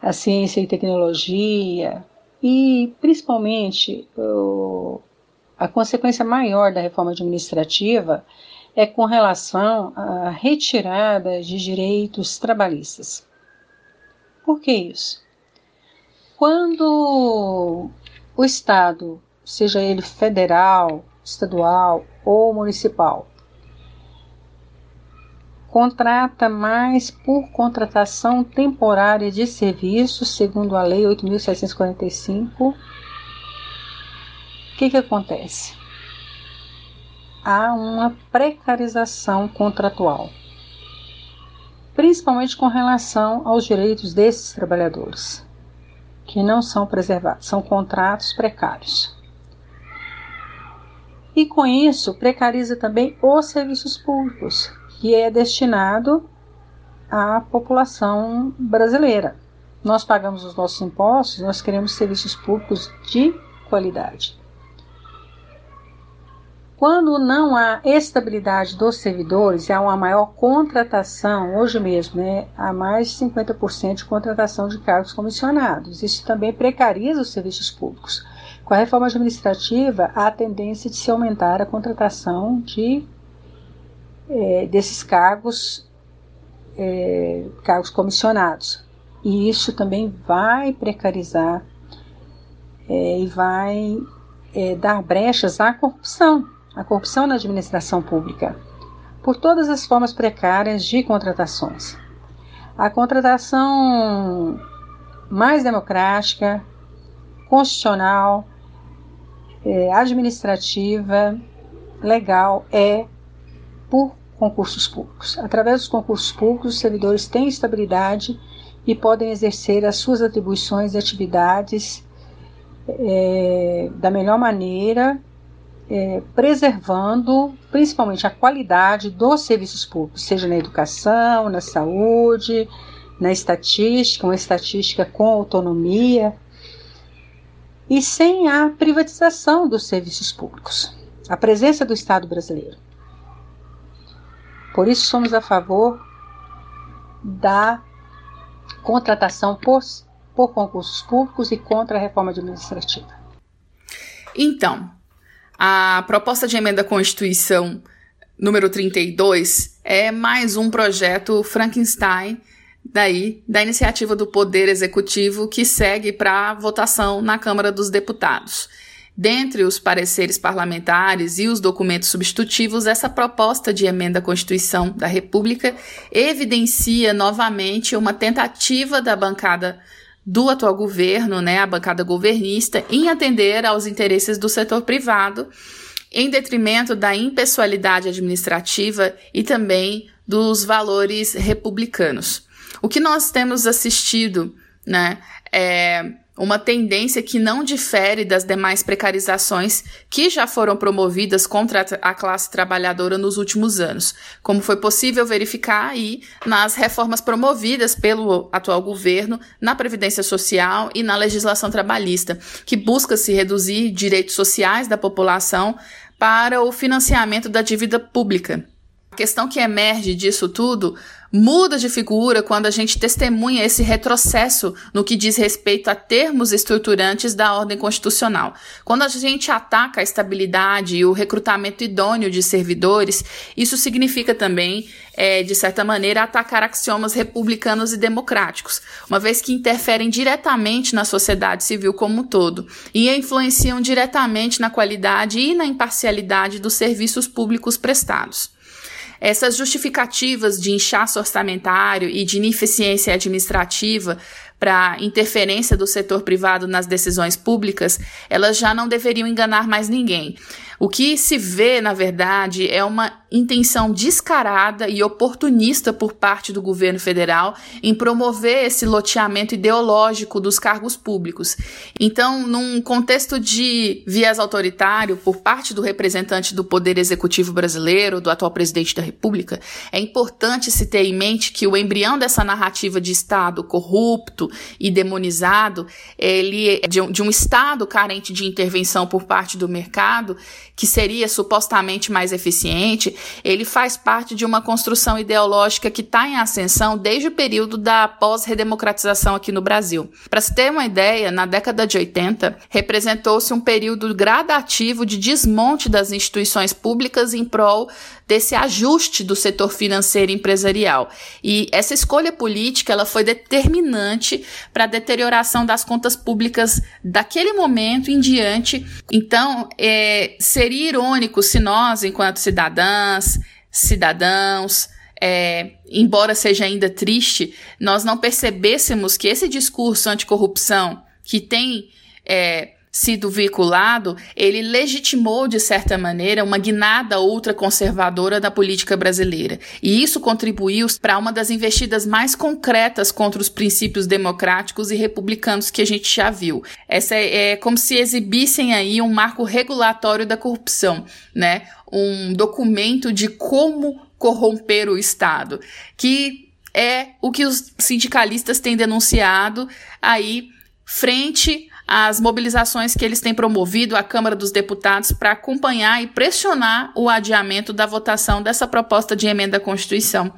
A ciência e tecnologia e principalmente o, a consequência maior da reforma administrativa é com relação à retirada de direitos trabalhistas. Por que isso? Quando o Estado, seja ele federal, estadual ou municipal, contrata mais por contratação temporária de serviços, segundo a Lei 8.745, o que, que acontece? Há uma precarização contratual, principalmente com relação aos direitos desses trabalhadores que não são preservados, são contratos precários. E com isso, precariza também os serviços públicos, que é destinado à população brasileira. Nós pagamos os nossos impostos, nós queremos serviços públicos de qualidade. Quando não há estabilidade dos servidores, há uma maior contratação, hoje mesmo, né, há mais de 50% de contratação de cargos comissionados. Isso também precariza os serviços públicos. Com a reforma administrativa, há a tendência de se aumentar a contratação de, é, desses cargos, é, cargos comissionados. E isso também vai precarizar é, e vai é, dar brechas à corrupção a corrupção na administração pública, por todas as formas precárias de contratações. A contratação mais democrática, constitucional, é, administrativa, legal é por concursos públicos. Através dos concursos públicos, os servidores têm estabilidade e podem exercer as suas atribuições e atividades é, da melhor maneira é, preservando principalmente a qualidade dos serviços públicos, seja na educação, na saúde, na estatística, uma estatística com autonomia, e sem a privatização dos serviços públicos, a presença do Estado brasileiro. Por isso, somos a favor da contratação por, por concursos públicos e contra a reforma administrativa. Então, a proposta de emenda à Constituição número 32 é mais um projeto Frankenstein daí da iniciativa do Poder Executivo que segue para votação na Câmara dos Deputados. Dentre os pareceres parlamentares e os documentos substitutivos, essa proposta de emenda à Constituição da República evidencia novamente uma tentativa da bancada do atual governo, né, a bancada governista, em atender aos interesses do setor privado, em detrimento da impessoalidade administrativa e também dos valores republicanos. O que nós temos assistido, né, é uma tendência que não difere das demais precarizações que já foram promovidas contra a classe trabalhadora nos últimos anos, como foi possível verificar aí nas reformas promovidas pelo atual governo na Previdência Social e na legislação trabalhista, que busca se reduzir direitos sociais da população para o financiamento da dívida pública. Questão que emerge disso tudo muda de figura quando a gente testemunha esse retrocesso no que diz respeito a termos estruturantes da ordem constitucional. Quando a gente ataca a estabilidade e o recrutamento idôneo de servidores, isso significa também, é, de certa maneira, atacar axiomas republicanos e democráticos, uma vez que interferem diretamente na sociedade civil como um todo e influenciam diretamente na qualidade e na imparcialidade dos serviços públicos prestados. Essas justificativas de inchaço orçamentário e de ineficiência administrativa para interferência do setor privado nas decisões públicas, elas já não deveriam enganar mais ninguém. O que se vê, na verdade, é uma intenção descarada e oportunista por parte do governo federal em promover esse loteamento ideológico dos cargos públicos. Então, num contexto de viés autoritário por parte do representante do Poder Executivo brasileiro, do atual presidente da República, é importante se ter em mente que o embrião dessa narrativa de Estado corrupto e demonizado, ele é de um, de um Estado carente de intervenção por parte do mercado, que seria supostamente mais eficiente, ele faz parte de uma construção ideológica que está em ascensão desde o período da pós-redemocratização aqui no Brasil. Para se ter uma ideia, na década de 80, representou-se um período gradativo de desmonte das instituições públicas em prol desse ajuste do setor financeiro e empresarial. E essa escolha política ela foi determinante para a deterioração das contas públicas daquele momento em diante. Então, é, seria irônico se nós, enquanto cidadãs, cidadãos, é, embora seja ainda triste, nós não percebêssemos que esse discurso anticorrupção que tem é, sido veiculado, ele legitimou, de certa maneira, uma guinada ultraconservadora da política brasileira. E isso contribuiu para uma das investidas mais concretas contra os princípios democráticos e republicanos que a gente já viu. Essa é, é como se exibissem aí um marco regulatório da corrupção, né? Um documento de como corromper o Estado, que é o que os sindicalistas têm denunciado aí frente às mobilizações que eles têm promovido à Câmara dos Deputados para acompanhar e pressionar o adiamento da votação dessa proposta de emenda à Constituição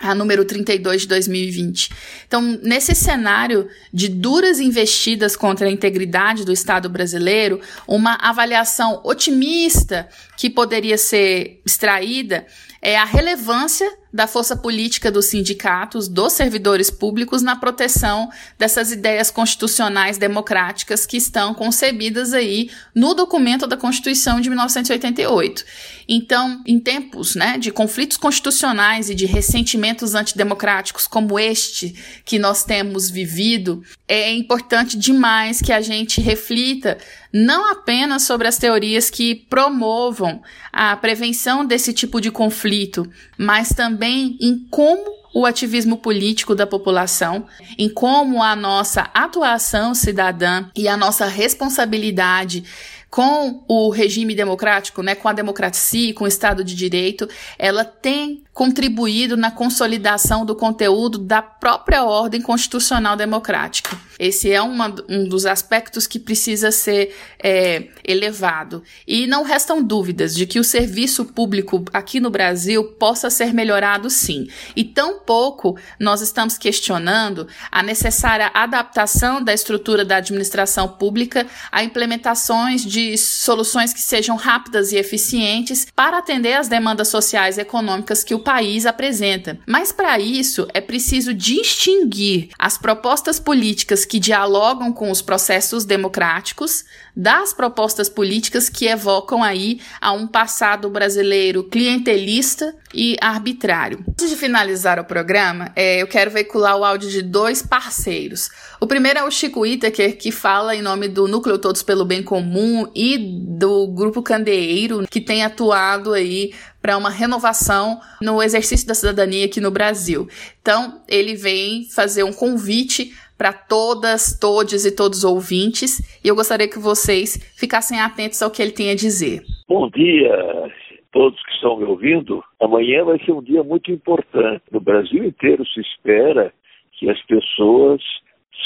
a número 32 de 2020. Então, nesse cenário de duras investidas contra a integridade do Estado brasileiro, uma avaliação otimista que poderia ser extraída é a relevância da força política dos sindicatos, dos servidores públicos na proteção dessas ideias constitucionais democráticas que estão concebidas aí no documento da Constituição de 1988. Então, em tempos né, de conflitos constitucionais e de ressentimentos antidemocráticos como este que nós temos vivido, é importante demais que a gente reflita não apenas sobre as teorias que promovam a prevenção desse tipo de conflito, mas também em como o ativismo político da população, em como a nossa atuação cidadã e a nossa responsabilidade com o regime democrático, né, com a democracia, com o Estado de Direito, ela tem contribuído na consolidação do conteúdo da própria ordem constitucional democrática. Esse é uma, um dos aspectos que precisa ser é, elevado. E não restam dúvidas de que o serviço público aqui no Brasil possa ser melhorado sim. E tampouco nós estamos questionando a necessária adaptação da estrutura da administração pública a implementações de soluções que sejam rápidas e eficientes para atender às demandas sociais e econômicas que o país apresenta. Mas para isso é preciso distinguir as propostas políticas que dialogam com os processos democráticos das propostas políticas que evocam aí a um passado brasileiro clientelista e arbitrário. Antes de finalizar o programa, é, eu quero veicular o áudio de dois parceiros. O primeiro é o Chico Itaker, que fala em nome do Núcleo Todos pelo Bem Comum e do Grupo Candeeiro, que tem atuado aí para uma renovação no exercício da cidadania aqui no Brasil. Então, ele vem fazer um convite para todas, todos e todos os ouvintes, e eu gostaria que vocês ficassem atentos ao que ele tem a dizer. Bom dia, todos que estão me ouvindo. Amanhã vai ser um dia muito importante. No Brasil inteiro se espera que as pessoas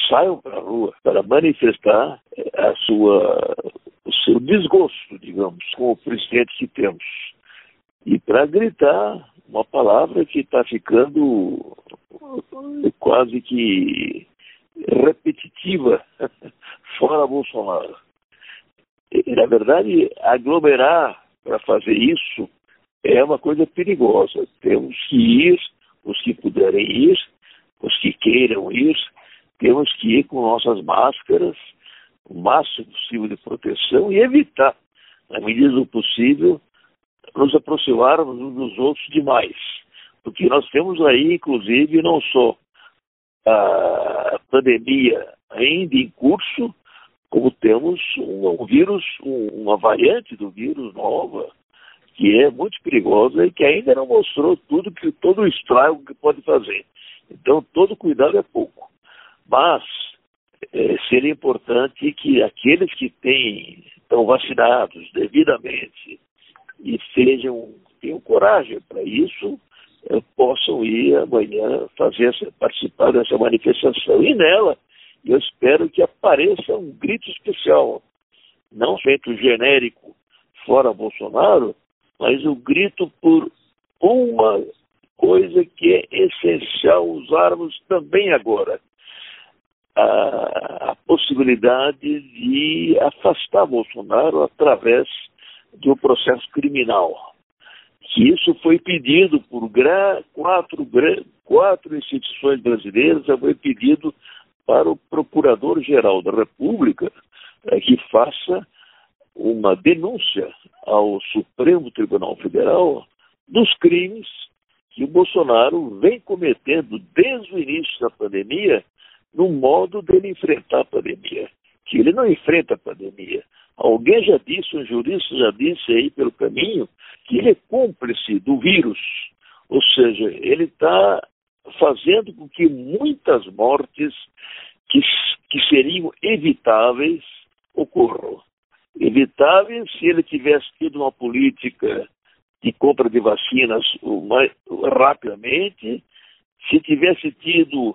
saiam para a rua para manifestar a sua, o seu desgosto, digamos, com o presidente que temos. E para gritar uma palavra que está ficando quase que repetitiva [laughs] fora Bolsonaro. E, na verdade, aglomerar para fazer isso é uma coisa perigosa. Temos que ir, os que puderem ir, os que queiram ir, temos que ir com nossas máscaras, o máximo possível de proteção e evitar, na medida do possível, nos aproximarmos uns dos outros demais. Porque nós temos aí, inclusive, não só a pandemia ainda em curso, como temos um, um vírus, um, uma variante do vírus nova, que é muito perigosa e que ainda não mostrou tudo que todo o estrago que pode fazer. Então, todo cuidado é pouco. Mas é, seria importante que aqueles que têm, estão vacinados devidamente e sejam, tenham coragem para isso, é, possam ir amanhã fazer participar dessa manifestação. E nela, eu espero que apareça um grito especial, não feito genérico fora Bolsonaro, mas o grito por uma coisa que é essencial usarmos também agora. A, a possibilidade de afastar Bolsonaro através do processo criminal. Que isso foi pedido por quatro, quatro instituições brasileiras, foi pedido para o Procurador-Geral da República é, que faça uma denúncia ao Supremo Tribunal Federal dos crimes que o Bolsonaro vem cometendo desde o início da pandemia no modo dele enfrentar a pandemia. Que ele não enfrenta a pandemia. Alguém já disse, um jurista já disse aí pelo caminho, que ele é cúmplice do vírus. Ou seja, ele está fazendo com que muitas mortes que, que seriam evitáveis ocorram. Evitáveis se ele tivesse tido uma política de compra de vacinas mais, rapidamente, se tivesse tido,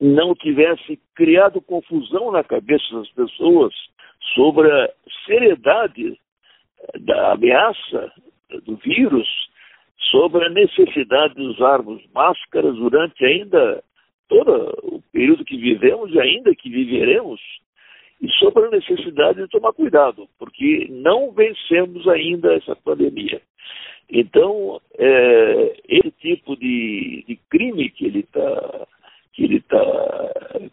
não tivesse criado confusão na cabeça das pessoas sobre a seriedade da ameaça do vírus, sobre a necessidade de usarmos máscaras durante ainda todo o período que vivemos e ainda que viveremos, e sobre a necessidade de tomar cuidado, porque não vencemos ainda essa pandemia. Então, é, esse tipo de, de crime que ele está que ele está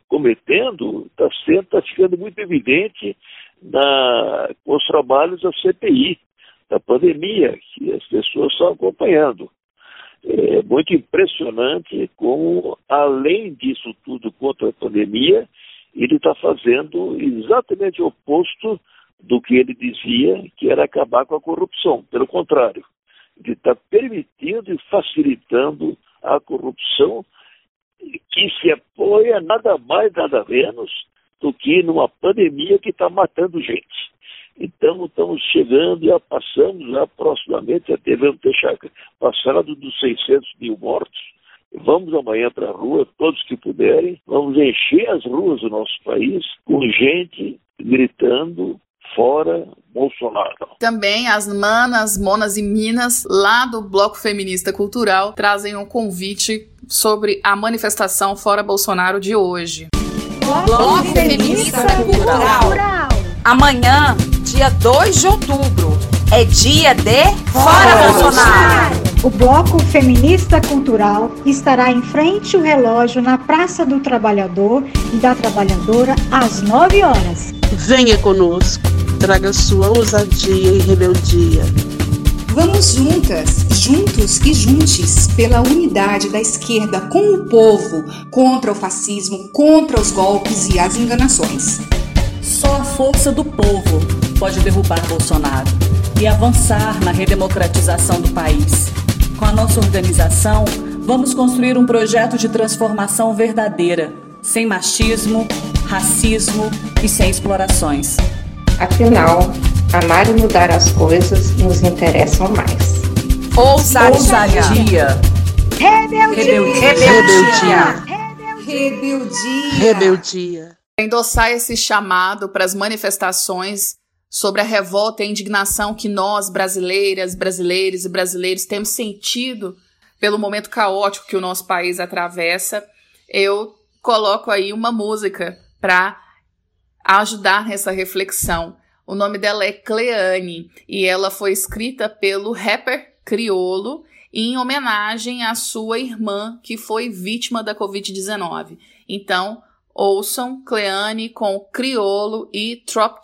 cometendo está tá ficando muito evidente na, com os trabalhos da CPI, da pandemia, que as pessoas estão acompanhando. É muito impressionante como, além disso tudo contra a pandemia, ele está fazendo exatamente o oposto do que ele dizia, que era acabar com a corrupção. Pelo contrário, de estar tá permitindo e facilitando a corrupção que se apoia nada mais, nada menos do que numa pandemia que está matando gente. Então, estamos chegando, já passamos, já proximamente, já devemos ter passado dos 600 mil mortos. Vamos amanhã para a rua, todos que puderem, vamos encher as ruas do nosso país com gente gritando fora Bolsonaro. Também as manas, monas e minas lá do Bloco Feminista Cultural trazem um convite sobre a manifestação fora Bolsonaro de hoje. Bloco Feminista Cultural. Amanhã, dia 2 de outubro, é dia de Fora Bolsonaro. O Bloco Feminista Cultural estará em frente ao relógio na Praça do Trabalhador e da Trabalhadora às 9 horas. Venha conosco, traga sua ousadia e rebeldia. Vamos juntas, juntos e juntes, pela unidade da esquerda com o povo, contra o fascismo, contra os golpes e as enganações. Só a força do povo pode derrubar Bolsonaro e avançar na redemocratização do país. Com a nossa organização, vamos construir um projeto de transformação verdadeira, sem machismo, racismo e sem explorações. Afinal, amar e mudar as coisas nos interessam mais. Ousadia. Ousadia. Rebeldia. Rebeldia. Rebeldia. Rebeldia. Endossar esse chamado para as manifestações sobre a revolta e a indignação que nós, brasileiras, brasileiros e brasileiros, temos sentido pelo momento caótico que o nosso país atravessa, eu coloco aí uma música para ajudar nessa reflexão. O nome dela é Cleane e ela foi escrita pelo rapper criolo em homenagem à sua irmã que foi vítima da Covid-19. Então, ouçam Cleane com Criolo e Trop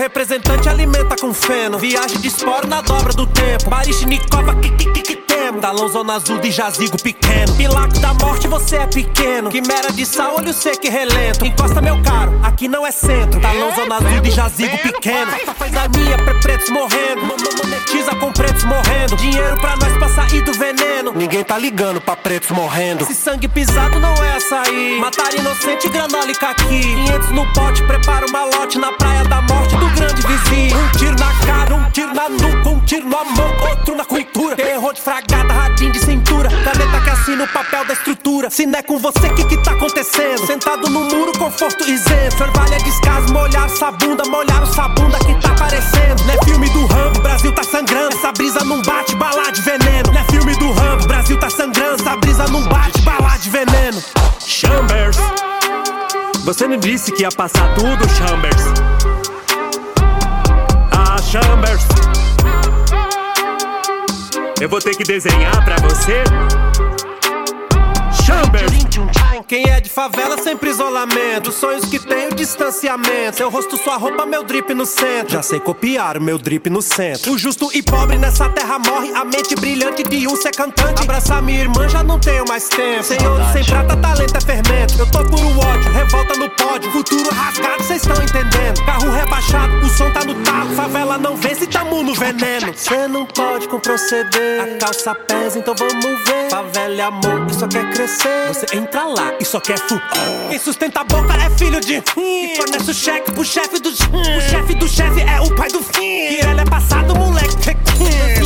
representante alimenta com feno. Viagem de esporo na dobra do tempo. Barichnikova, que que que que temo. Talão zona azul de jazigo pequeno. Pilaco da morte, você é pequeno. Quimera de sal, olho seco e relento. Encosta, meu caro, aqui não é centro. Talão zona azul de jazigo pequeno. Só faz a minha pra pretos morrendo. Monetiza com pretos morrendo. Dinheiro pra nós pra sair do veneno. Ninguém tá ligando pra pretos morrendo. Esse sangue pisado não é açaí. Matar inocente, granola e caqui. 500 no pote, prepara um malote na praia da morte do grande vizinho. Um tiro na cara, um tiro na nuca, um tiro no amor, outro na cultura. Terror de fragata, radinho de cintura. Caneta que assina o papel da estrutura. Se não é com você, que que tá acontecendo? Sentado no muro, conforto isento. Orvalha descaso, molhar essa bunda, molhar o sabunda que tá aparecendo. Não é filme do Rambo, Brasil tá sangrando. Essa brisa não bate, bala de veneno. Não é filme do Rambo, Brasil tá sangrando. Essa brisa não bate, bala de veneno. Chambers, você não disse que ia passar tudo, Chambers. Chambers. Eu vou ter que desenhar pra você. Chambers. Quem é de favela sempre isolamento. Sonhos que tenho distanciamento. Seu rosto, sua roupa, meu drip no centro. Já sei copiar o meu drip no centro. O justo e pobre nessa terra morre. A mente brilhante de um ser cantante. Abraçar minha irmã já não tenho mais tempo. Sem ouro, sem prata, talento é fermento. Eu tô por um ódio, revolta no pódio. Futuro rasgado, cês estão entendendo. Carro rebaixado, o som tá no talo. Favela não vence, tamo no veneno. Cê não pode com proceder. A calça pesa, então vamos ver. Favela é amor e só quer crescer. Você entra lá e só quer fu. Quem sustenta a boca é filho de. E fornece o cheque pro chefe do. O chefe do chefe é o pai do fim. Que ele é passado, moleque.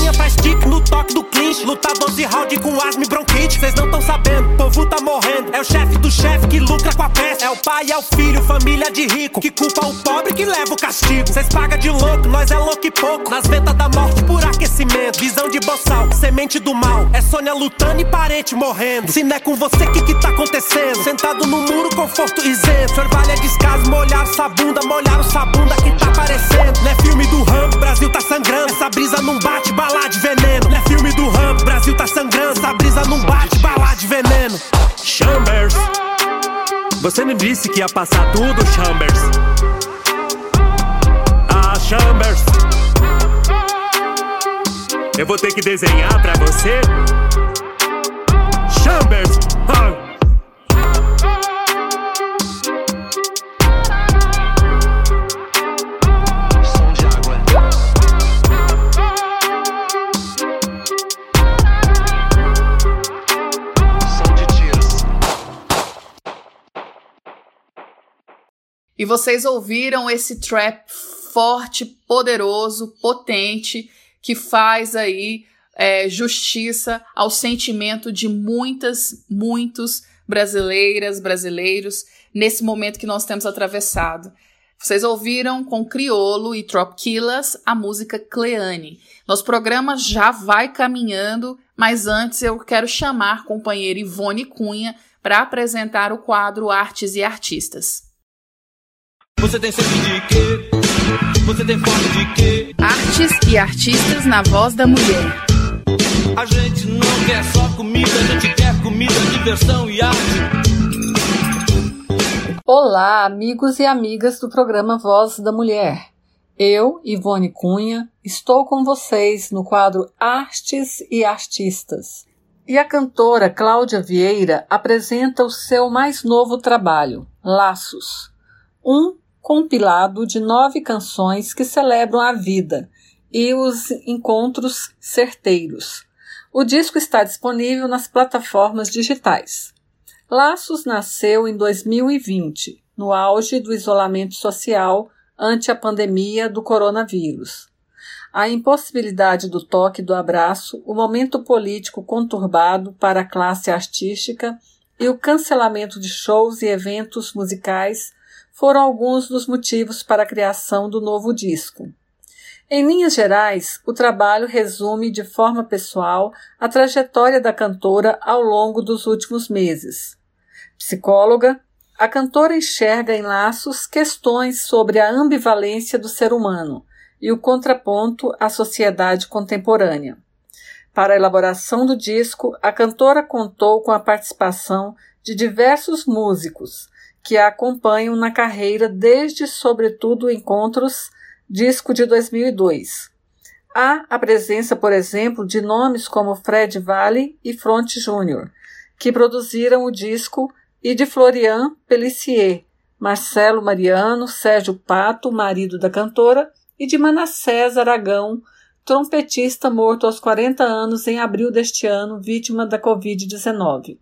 Dancinha faz tique no toque do clinch. Luta 12 round com asma e bronquite. Cês não tão sabendo, o povo tá morrendo. É o chefe do chefe que lucra com a peste. É o pai, é o filho, família de rico. Que culpa o pobre que leva o castigo. Cês pagam de louco, nós é louco e pouco. Nas ventas da morte por aquecimento. Visão de boçal, semente do mal. É Sônia lutando e parente morrendo. Se não é com você, que que tá acontecendo? Sentado no muro, conforto isento. Orvalha descaso, molhar essa bunda, molhar o sabunda que tá aparecendo. Não é filme do Rambo, Brasil tá sangrando. Essa brisa não bate, bala de veneno. Não é filme do Rambo, Brasil tá sangrando. Essa brisa não bate, bala de veneno. Chambers, você não disse que ia passar tudo, Chambers. Ah, Chambers. Eu vou ter que desenhar pra você. Chambers. E vocês ouviram esse trap forte, poderoso, potente, que faz aí é, justiça ao sentimento de muitas, muitos brasileiras, brasileiros, nesse momento que nós temos atravessado. Vocês ouviram com Criolo e Trop Killers a música Cleane. Nosso programa já vai caminhando, mas antes eu quero chamar a companheira Ivone Cunha para apresentar o quadro Artes e Artistas. Você tem sede de quê? Você tem fome de quê? Artes e artistas na voz da mulher. A gente não quer só comida, a gente quer comida, diversão e arte. Olá, amigos e amigas do programa Voz da Mulher. Eu, Ivone Cunha, estou com vocês no quadro Artes e Artistas. E a cantora Cláudia Vieira apresenta o seu mais novo trabalho, Laços, um compilado de nove canções que celebram a vida e os encontros certeiros. O disco está disponível nas plataformas digitais. Laços nasceu em 2020, no auge do isolamento social ante a pandemia do coronavírus. A impossibilidade do toque do abraço, o momento político conturbado para a classe artística e o cancelamento de shows e eventos musicais foram alguns dos motivos para a criação do novo disco. Em linhas gerais, o trabalho resume de forma pessoal a trajetória da cantora ao longo dos últimos meses. Psicóloga, a cantora enxerga em laços questões sobre a ambivalência do ser humano e o contraponto à sociedade contemporânea. Para a elaboração do disco, a cantora contou com a participação de diversos músicos que a acompanham na carreira desde, sobretudo, encontros disco de 2002. Há a presença, por exemplo, de nomes como Fred Valley e Fronte Júnior, que produziram o disco, e de Florian Pellissier, Marcelo Mariano, Sérgio Pato, marido da cantora, e de Manassés Aragão, trompetista morto aos 40 anos em abril deste ano, vítima da Covid-19.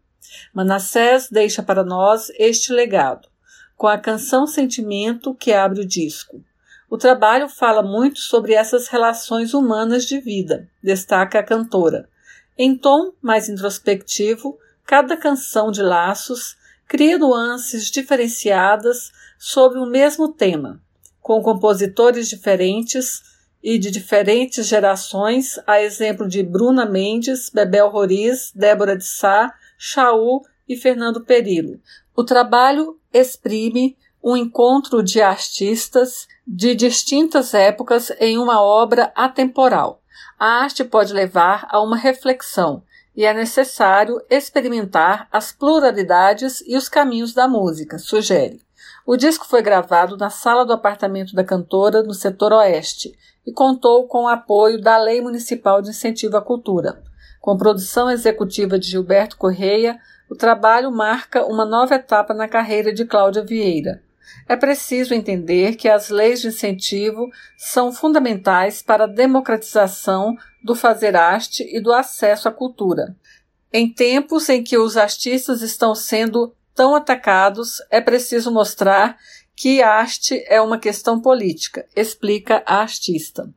Manassés deixa para nós este legado, com a canção Sentimento que abre o disco. O trabalho fala muito sobre essas relações humanas de vida, destaca a cantora. Em tom mais introspectivo, cada canção de laços cria nuances diferenciadas sobre o mesmo tema, com compositores diferentes e de diferentes gerações, a exemplo de Bruna Mendes, Bebel Roriz, Débora de Sá, Chaú e Fernando Perillo. O trabalho exprime um encontro de artistas de distintas épocas em uma obra atemporal. A arte pode levar a uma reflexão e é necessário experimentar as pluralidades e os caminhos da música, sugere. O disco foi gravado na sala do apartamento da cantora, no setor oeste, e contou com o apoio da Lei Municipal de Incentivo à Cultura. Com produção executiva de Gilberto Correia, o trabalho marca uma nova etapa na carreira de Cláudia Vieira. É preciso entender que as leis de incentivo são fundamentais para a democratização do fazer arte e do acesso à cultura. Em tempos em que os artistas estão sendo tão atacados, é preciso mostrar que arte é uma questão política, explica a artista.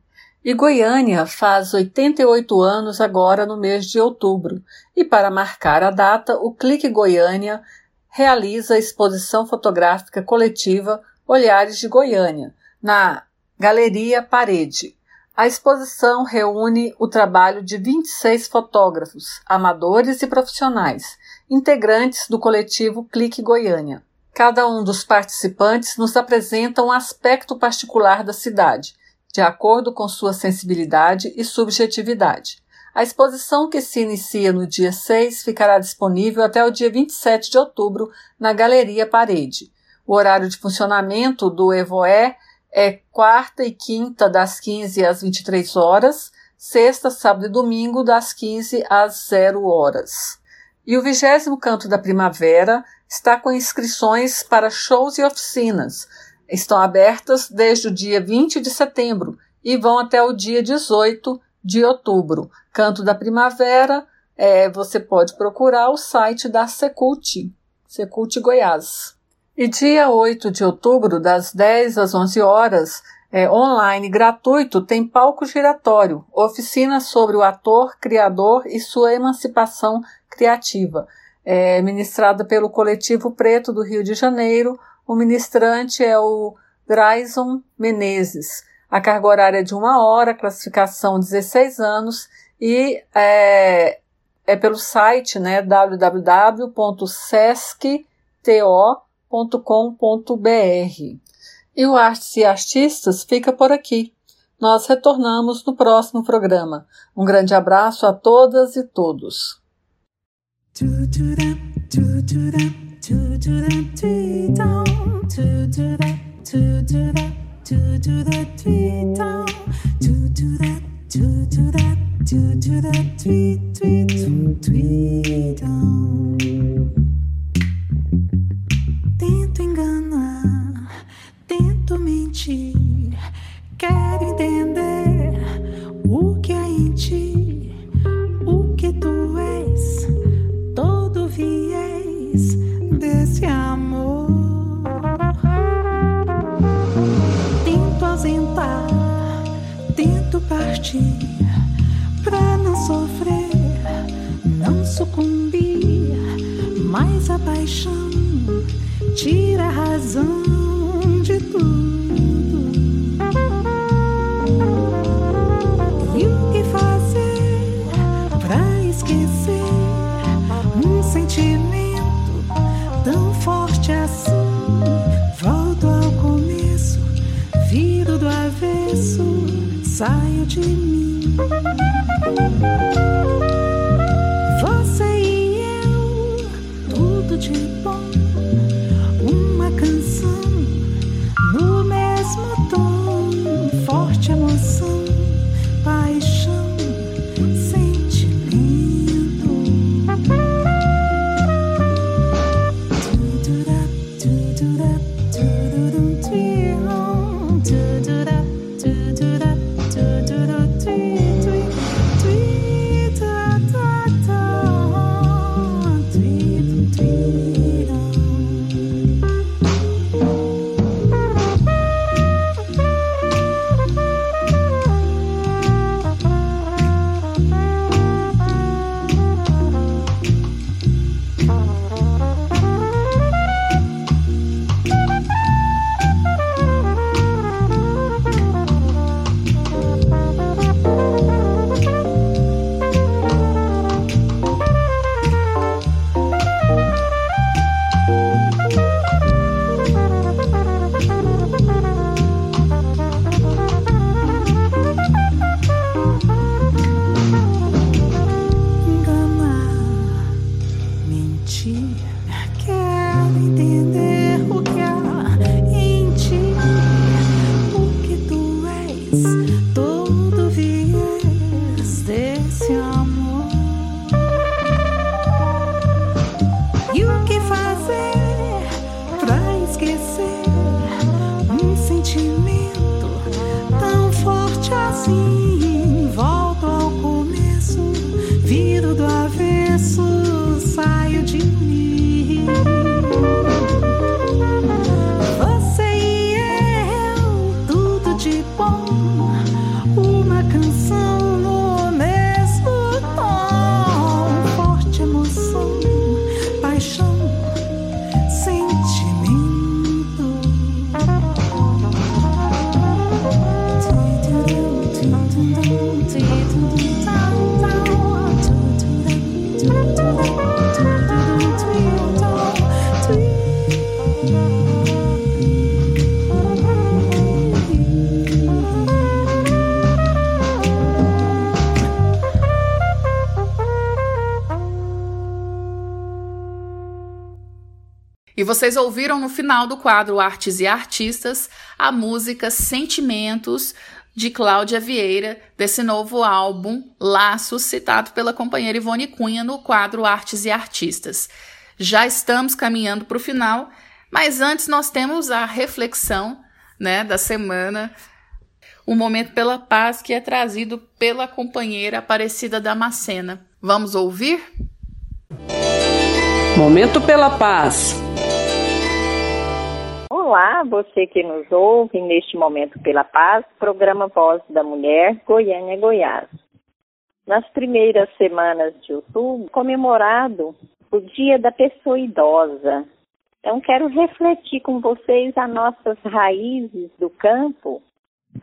E Goiânia faz 88 anos agora no mês de outubro, e para marcar a data, o Clique Goiânia realiza a exposição fotográfica coletiva Olhares de Goiânia, na Galeria Parede. A exposição reúne o trabalho de 26 fotógrafos, amadores e profissionais, integrantes do coletivo Clique Goiânia. Cada um dos participantes nos apresenta um aspecto particular da cidade, de acordo com sua sensibilidade e subjetividade. A exposição, que se inicia no dia 6, ficará disponível até o dia 27 de outubro na Galeria Parede. O horário de funcionamento do Evoé é quarta e quinta das 15 às 23 horas, sexta, sábado e domingo das 15 às 0 horas. E o vigésimo Canto da Primavera está com inscrições para shows e oficinas. Estão abertas desde o dia 20 de setembro e vão até o dia 18 de outubro. Canto da Primavera, é, você pode procurar o site da Secult, Secult Goiás. E dia 8 de outubro, das 10 às 11 horas, é, online gratuito, tem palco giratório, oficina sobre o ator, criador e sua emancipação criativa, é, ministrada pelo Coletivo Preto do Rio de Janeiro. O ministrante é o Drayson Menezes. A carga horária é de uma hora, classificação 16 anos e é, é pelo site né, www.sescto.com.br. E o Artes e Artistas fica por aqui. Nós retornamos no próximo programa. Um grande abraço a todas e todos. To do that tweet down, to do that, to do that, to do that tweet, tweet, tweet down. Tento enganar, tento mentir, quero entender o que há em ti, partir pra não sofrer, não sucumbir. Mas a paixão tira a razão de tudo. Saio de mim. Vocês ouviram no final do quadro Artes e Artistas a música Sentimentos de Cláudia Vieira, desse novo álbum Laços, citado pela companheira Ivone Cunha no quadro Artes e Artistas. Já estamos caminhando para o final, mas antes nós temos a reflexão né, da semana, o Momento pela Paz, que é trazido pela companheira Aparecida Damascena. Vamos ouvir? Momento pela Paz. Olá, você que nos ouve neste Momento pela Paz, programa Voz da Mulher, Goiânia, Goiás. Nas primeiras semanas de outubro, comemorado o Dia da Pessoa Idosa. Então, quero refletir com vocês as nossas raízes do campo.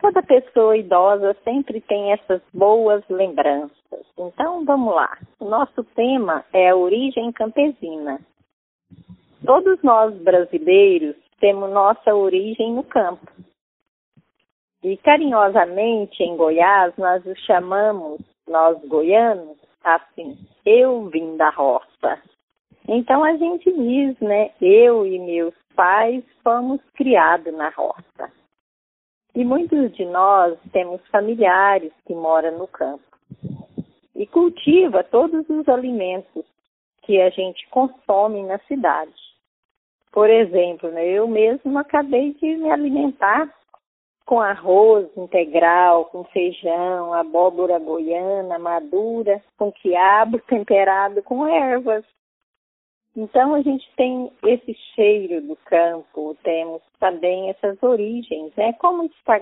Toda pessoa idosa sempre tem essas boas lembranças. Então, vamos lá. O nosso tema é a origem campesina. Todos nós brasileiros temos nossa origem no campo. E carinhosamente em Goiás nós o chamamos, nós goianos, assim, eu vim da roça. Então a gente diz, né, eu e meus pais fomos criados na roça. E muitos de nós temos familiares que moram no campo. E cultiva todos os alimentos que a gente consome na cidade. Por exemplo, né, eu mesmo acabei de me alimentar com arroz integral, com feijão, abóbora goiana madura, com quiabo [laughs] temperado com ervas. Então a gente tem esse cheiro do campo, temos também essas origens, né? Como está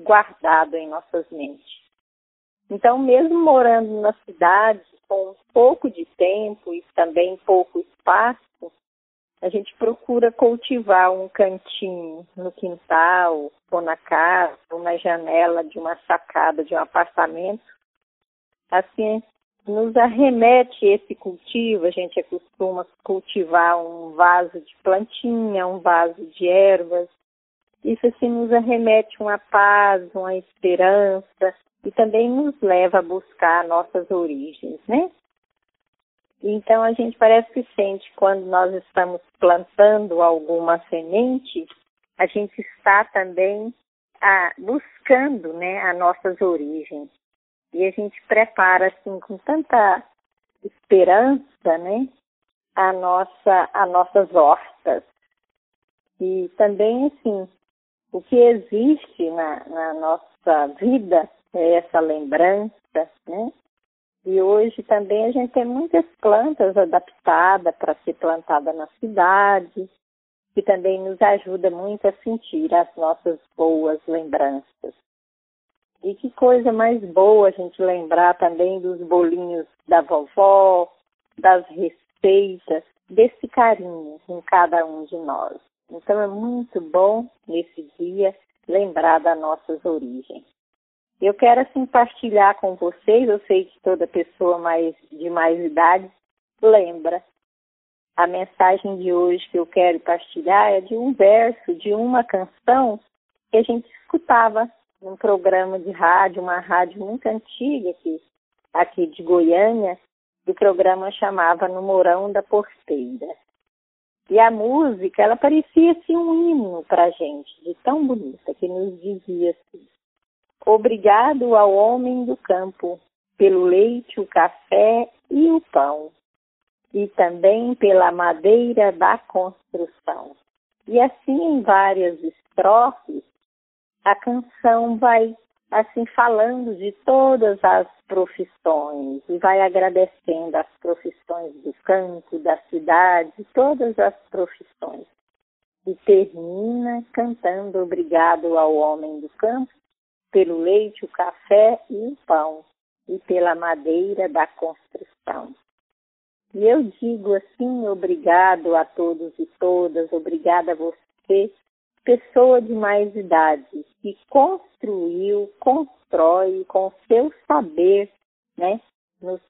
guardado em nossas mentes. Então, mesmo morando na cidade, com pouco de tempo e também pouco espaço, a gente procura cultivar um cantinho no quintal, ou na casa, ou na janela de uma sacada de um apartamento. Assim, nos arremete esse cultivo, a gente costuma cultivar um vaso de plantinha, um vaso de ervas. Isso assim nos arremete uma paz, uma esperança e também nos leva a buscar nossas origens, né? Então a gente parece que sente quando nós estamos plantando alguma semente, a gente está também ah, buscando né, as nossas origens. E a gente prepara assim com tanta esperança, né, a nossa, as nossas hortas. E também assim, o que existe na, na nossa vida é essa lembrança, né? E hoje também a gente tem muitas plantas adaptadas para ser plantada na cidade, que também nos ajuda muito a sentir as nossas boas lembranças. E que coisa mais boa a gente lembrar também dos bolinhos da vovó, das receitas, desse carinho em cada um de nós. Então é muito bom nesse dia lembrar das nossas origens. Eu quero assim partilhar com vocês, eu sei que toda pessoa mais de mais idade lembra. A mensagem de hoje que eu quero partilhar é de um verso de uma canção que a gente escutava num programa de rádio, uma rádio muito antiga aqui, aqui de Goiânia, o programa chamava No Morão da Porteira. E a música, ela parecia assim um hino para gente, de tão bonita, que nos dizia assim, Obrigado ao homem do campo pelo leite, o café e o pão, e também pela madeira da construção. E assim, em várias estrofes, a canção vai assim falando de todas as profissões e vai agradecendo as profissões do campo, da cidade, todas as profissões. E termina cantando obrigado ao homem do campo pelo leite, o café e o pão, e pela madeira da construção. E eu digo assim, obrigado a todos e todas, obrigada a você, pessoa de mais idade, que construiu, constrói com seu saber, né? Nos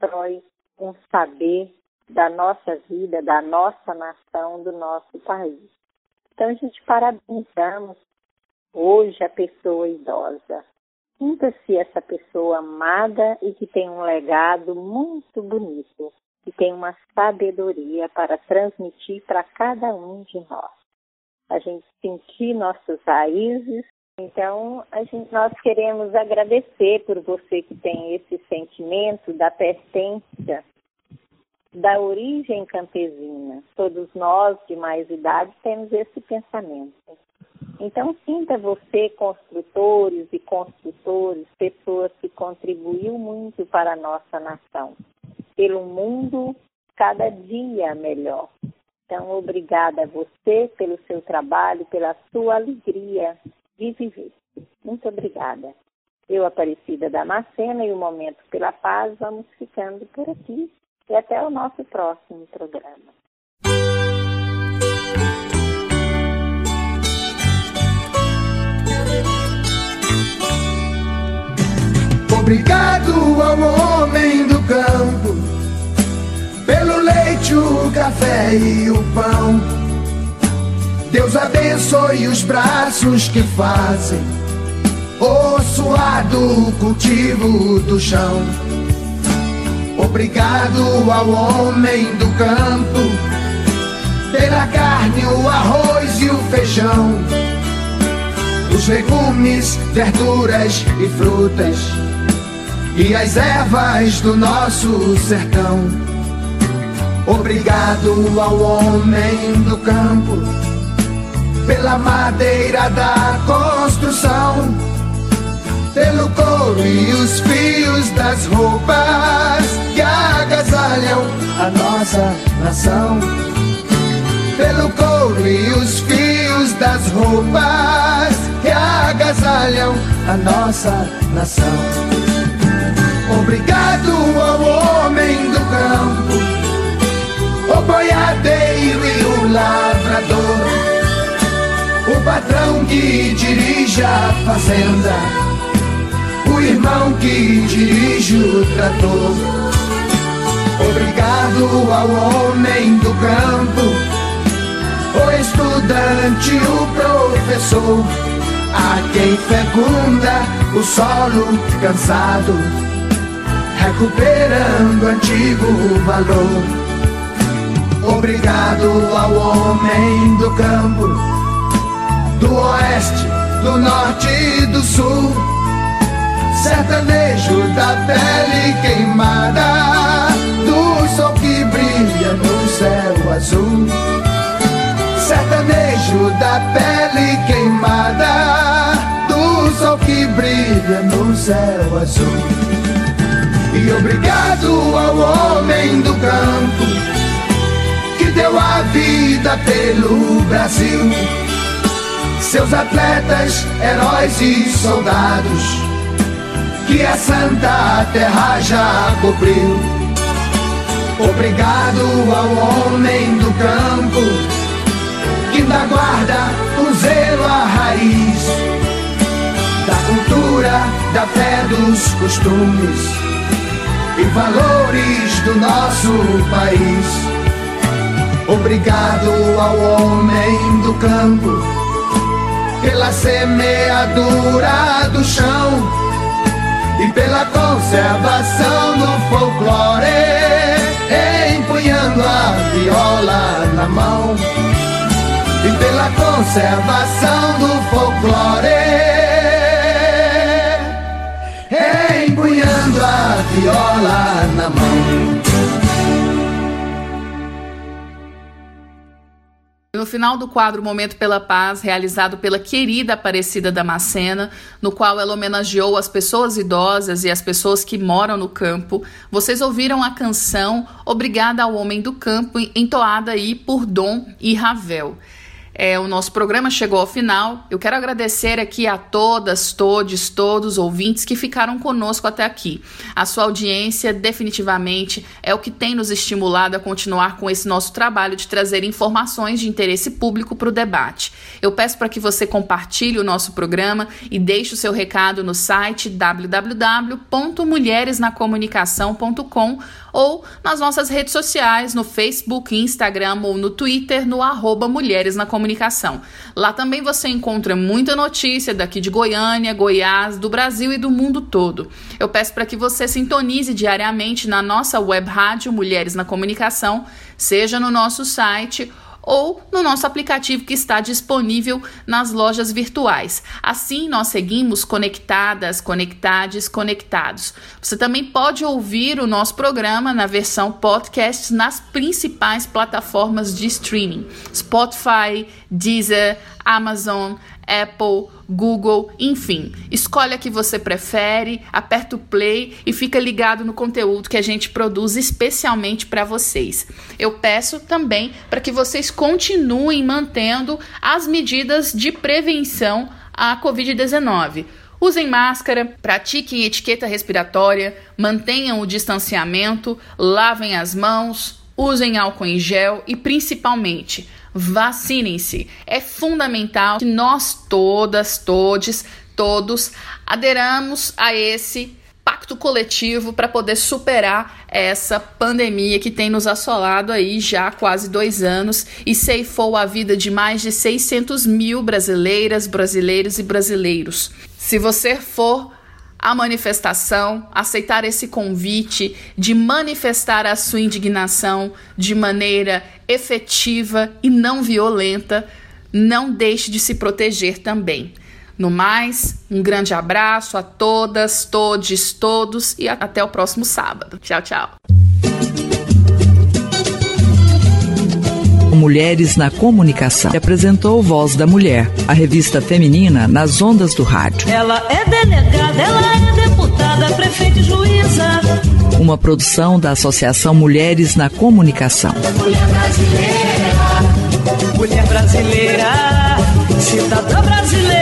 constrói um saber da nossa vida, da nossa nação, do nosso país. Então, a gente parabenizamos hoje a pessoa idosa. Sinta-se essa pessoa amada e que tem um legado muito bonito, que tem uma sabedoria para transmitir para cada um de nós. A gente sentir nossas raízes. Então, gente, nós queremos agradecer por você que tem esse sentimento da pertença, da origem campesina. Todos nós de mais idade temos esse pensamento. Então, sinta você, construtores e construtores, pessoas que contribuiu muito para a nossa nação, pelo mundo cada dia melhor. Então, obrigada a você pelo seu trabalho, pela sua alegria de viver. Muito obrigada. Eu, Aparecida Damascena, e o Momento pela Paz, vamos ficando por aqui. E até o nosso próximo programa. Obrigado ao homem do campo pelo leite, o café e o pão. Deus abençoe os braços que fazem o suado cultivo do chão. Obrigado ao homem do campo pela carne, o arroz e o feijão, os legumes, verduras e frutas e as ervas do nosso sertão. Obrigado ao homem do campo pela madeira da construção, pelo couro e os fios das roupas que agasalham a nossa nação. Pelo couro e os fios das roupas que agasalham a nossa nação obrigado ao homem do campo, o boiadeiro e o lavrador, o patrão que dirige a fazenda, o irmão que dirige o trator. Obrigado ao homem do campo, o estudante, o professor, a quem fecunda o solo cansado recuperando antigo valor. Obrigado ao homem do campo, do oeste, do norte e do sul, sertanejo da pele queimada, do sol que brilha no céu azul. Sertanejo da pele queimada, do sol que brilha no céu azul. Obrigado ao homem do campo que deu a vida pelo Brasil. Seus atletas, heróis e soldados, que a Santa Terra já cobriu. Obrigado ao homem do campo, que ainda guarda o zelo à raiz da cultura, da fé, dos costumes e valores do nosso país. Obrigado ao homem do campo pela semeadura do chão e pela conservação do folclore, empunhando a viola na mão. E pela conservação do folclore, viola na mão. No final do quadro Momento pela Paz, realizado pela querida Aparecida Damascena, no qual ela homenageou as pessoas idosas e as pessoas que moram no campo, vocês ouviram a canção Obrigada ao Homem do Campo, entoada aí por Dom e Ravel. É, o nosso programa chegou ao final. Eu quero agradecer aqui a todas, todos, todos os ouvintes que ficaram conosco até aqui. A sua audiência definitivamente é o que tem nos estimulado a continuar com esse nosso trabalho de trazer informações de interesse público para o debate. Eu peço para que você compartilhe o nosso programa e deixe o seu recado no site www.mulheresnacomunicação.com ou nas nossas redes sociais, no Facebook, Instagram ou no Twitter, no arroba Mulheres na Comunicação. Lá também você encontra muita notícia daqui de Goiânia, Goiás, do Brasil e do mundo todo. Eu peço para que você sintonize diariamente na nossa web rádio Mulheres na Comunicação, seja no nosso site ou no nosso aplicativo que está disponível nas lojas virtuais. Assim, nós seguimos conectadas, conectados, conectados. Você também pode ouvir o nosso programa na versão podcast nas principais plataformas de streaming: Spotify, Deezer, Amazon, Apple, Google, enfim. Escolhe a que você prefere, aperta o play e fica ligado no conteúdo que a gente produz especialmente para vocês. Eu peço também para que vocês continuem mantendo as medidas de prevenção à Covid-19. Usem máscara, pratiquem etiqueta respiratória, mantenham o distanciamento, lavem as mãos, usem álcool em gel e principalmente vacinem-se. É fundamental que nós todas, todes, todos aderamos a esse pacto coletivo para poder superar essa pandemia que tem nos assolado aí já há quase dois anos e ceifou a vida de mais de 600 mil brasileiras, brasileiros e brasileiros. Se você for a manifestação, aceitar esse convite de manifestar a sua indignação de maneira efetiva e não violenta, não deixe de se proteger também. No mais, um grande abraço a todas, todes, todos e até o próximo sábado. Tchau, tchau. Mulheres na Comunicação. Que apresentou Voz da Mulher, a revista feminina nas ondas do rádio. Ela é delegada, ela é deputada, prefeita e juíza. Uma produção da Associação Mulheres na Comunicação. Mulher brasileira, mulher brasileira, cidadã brasileira.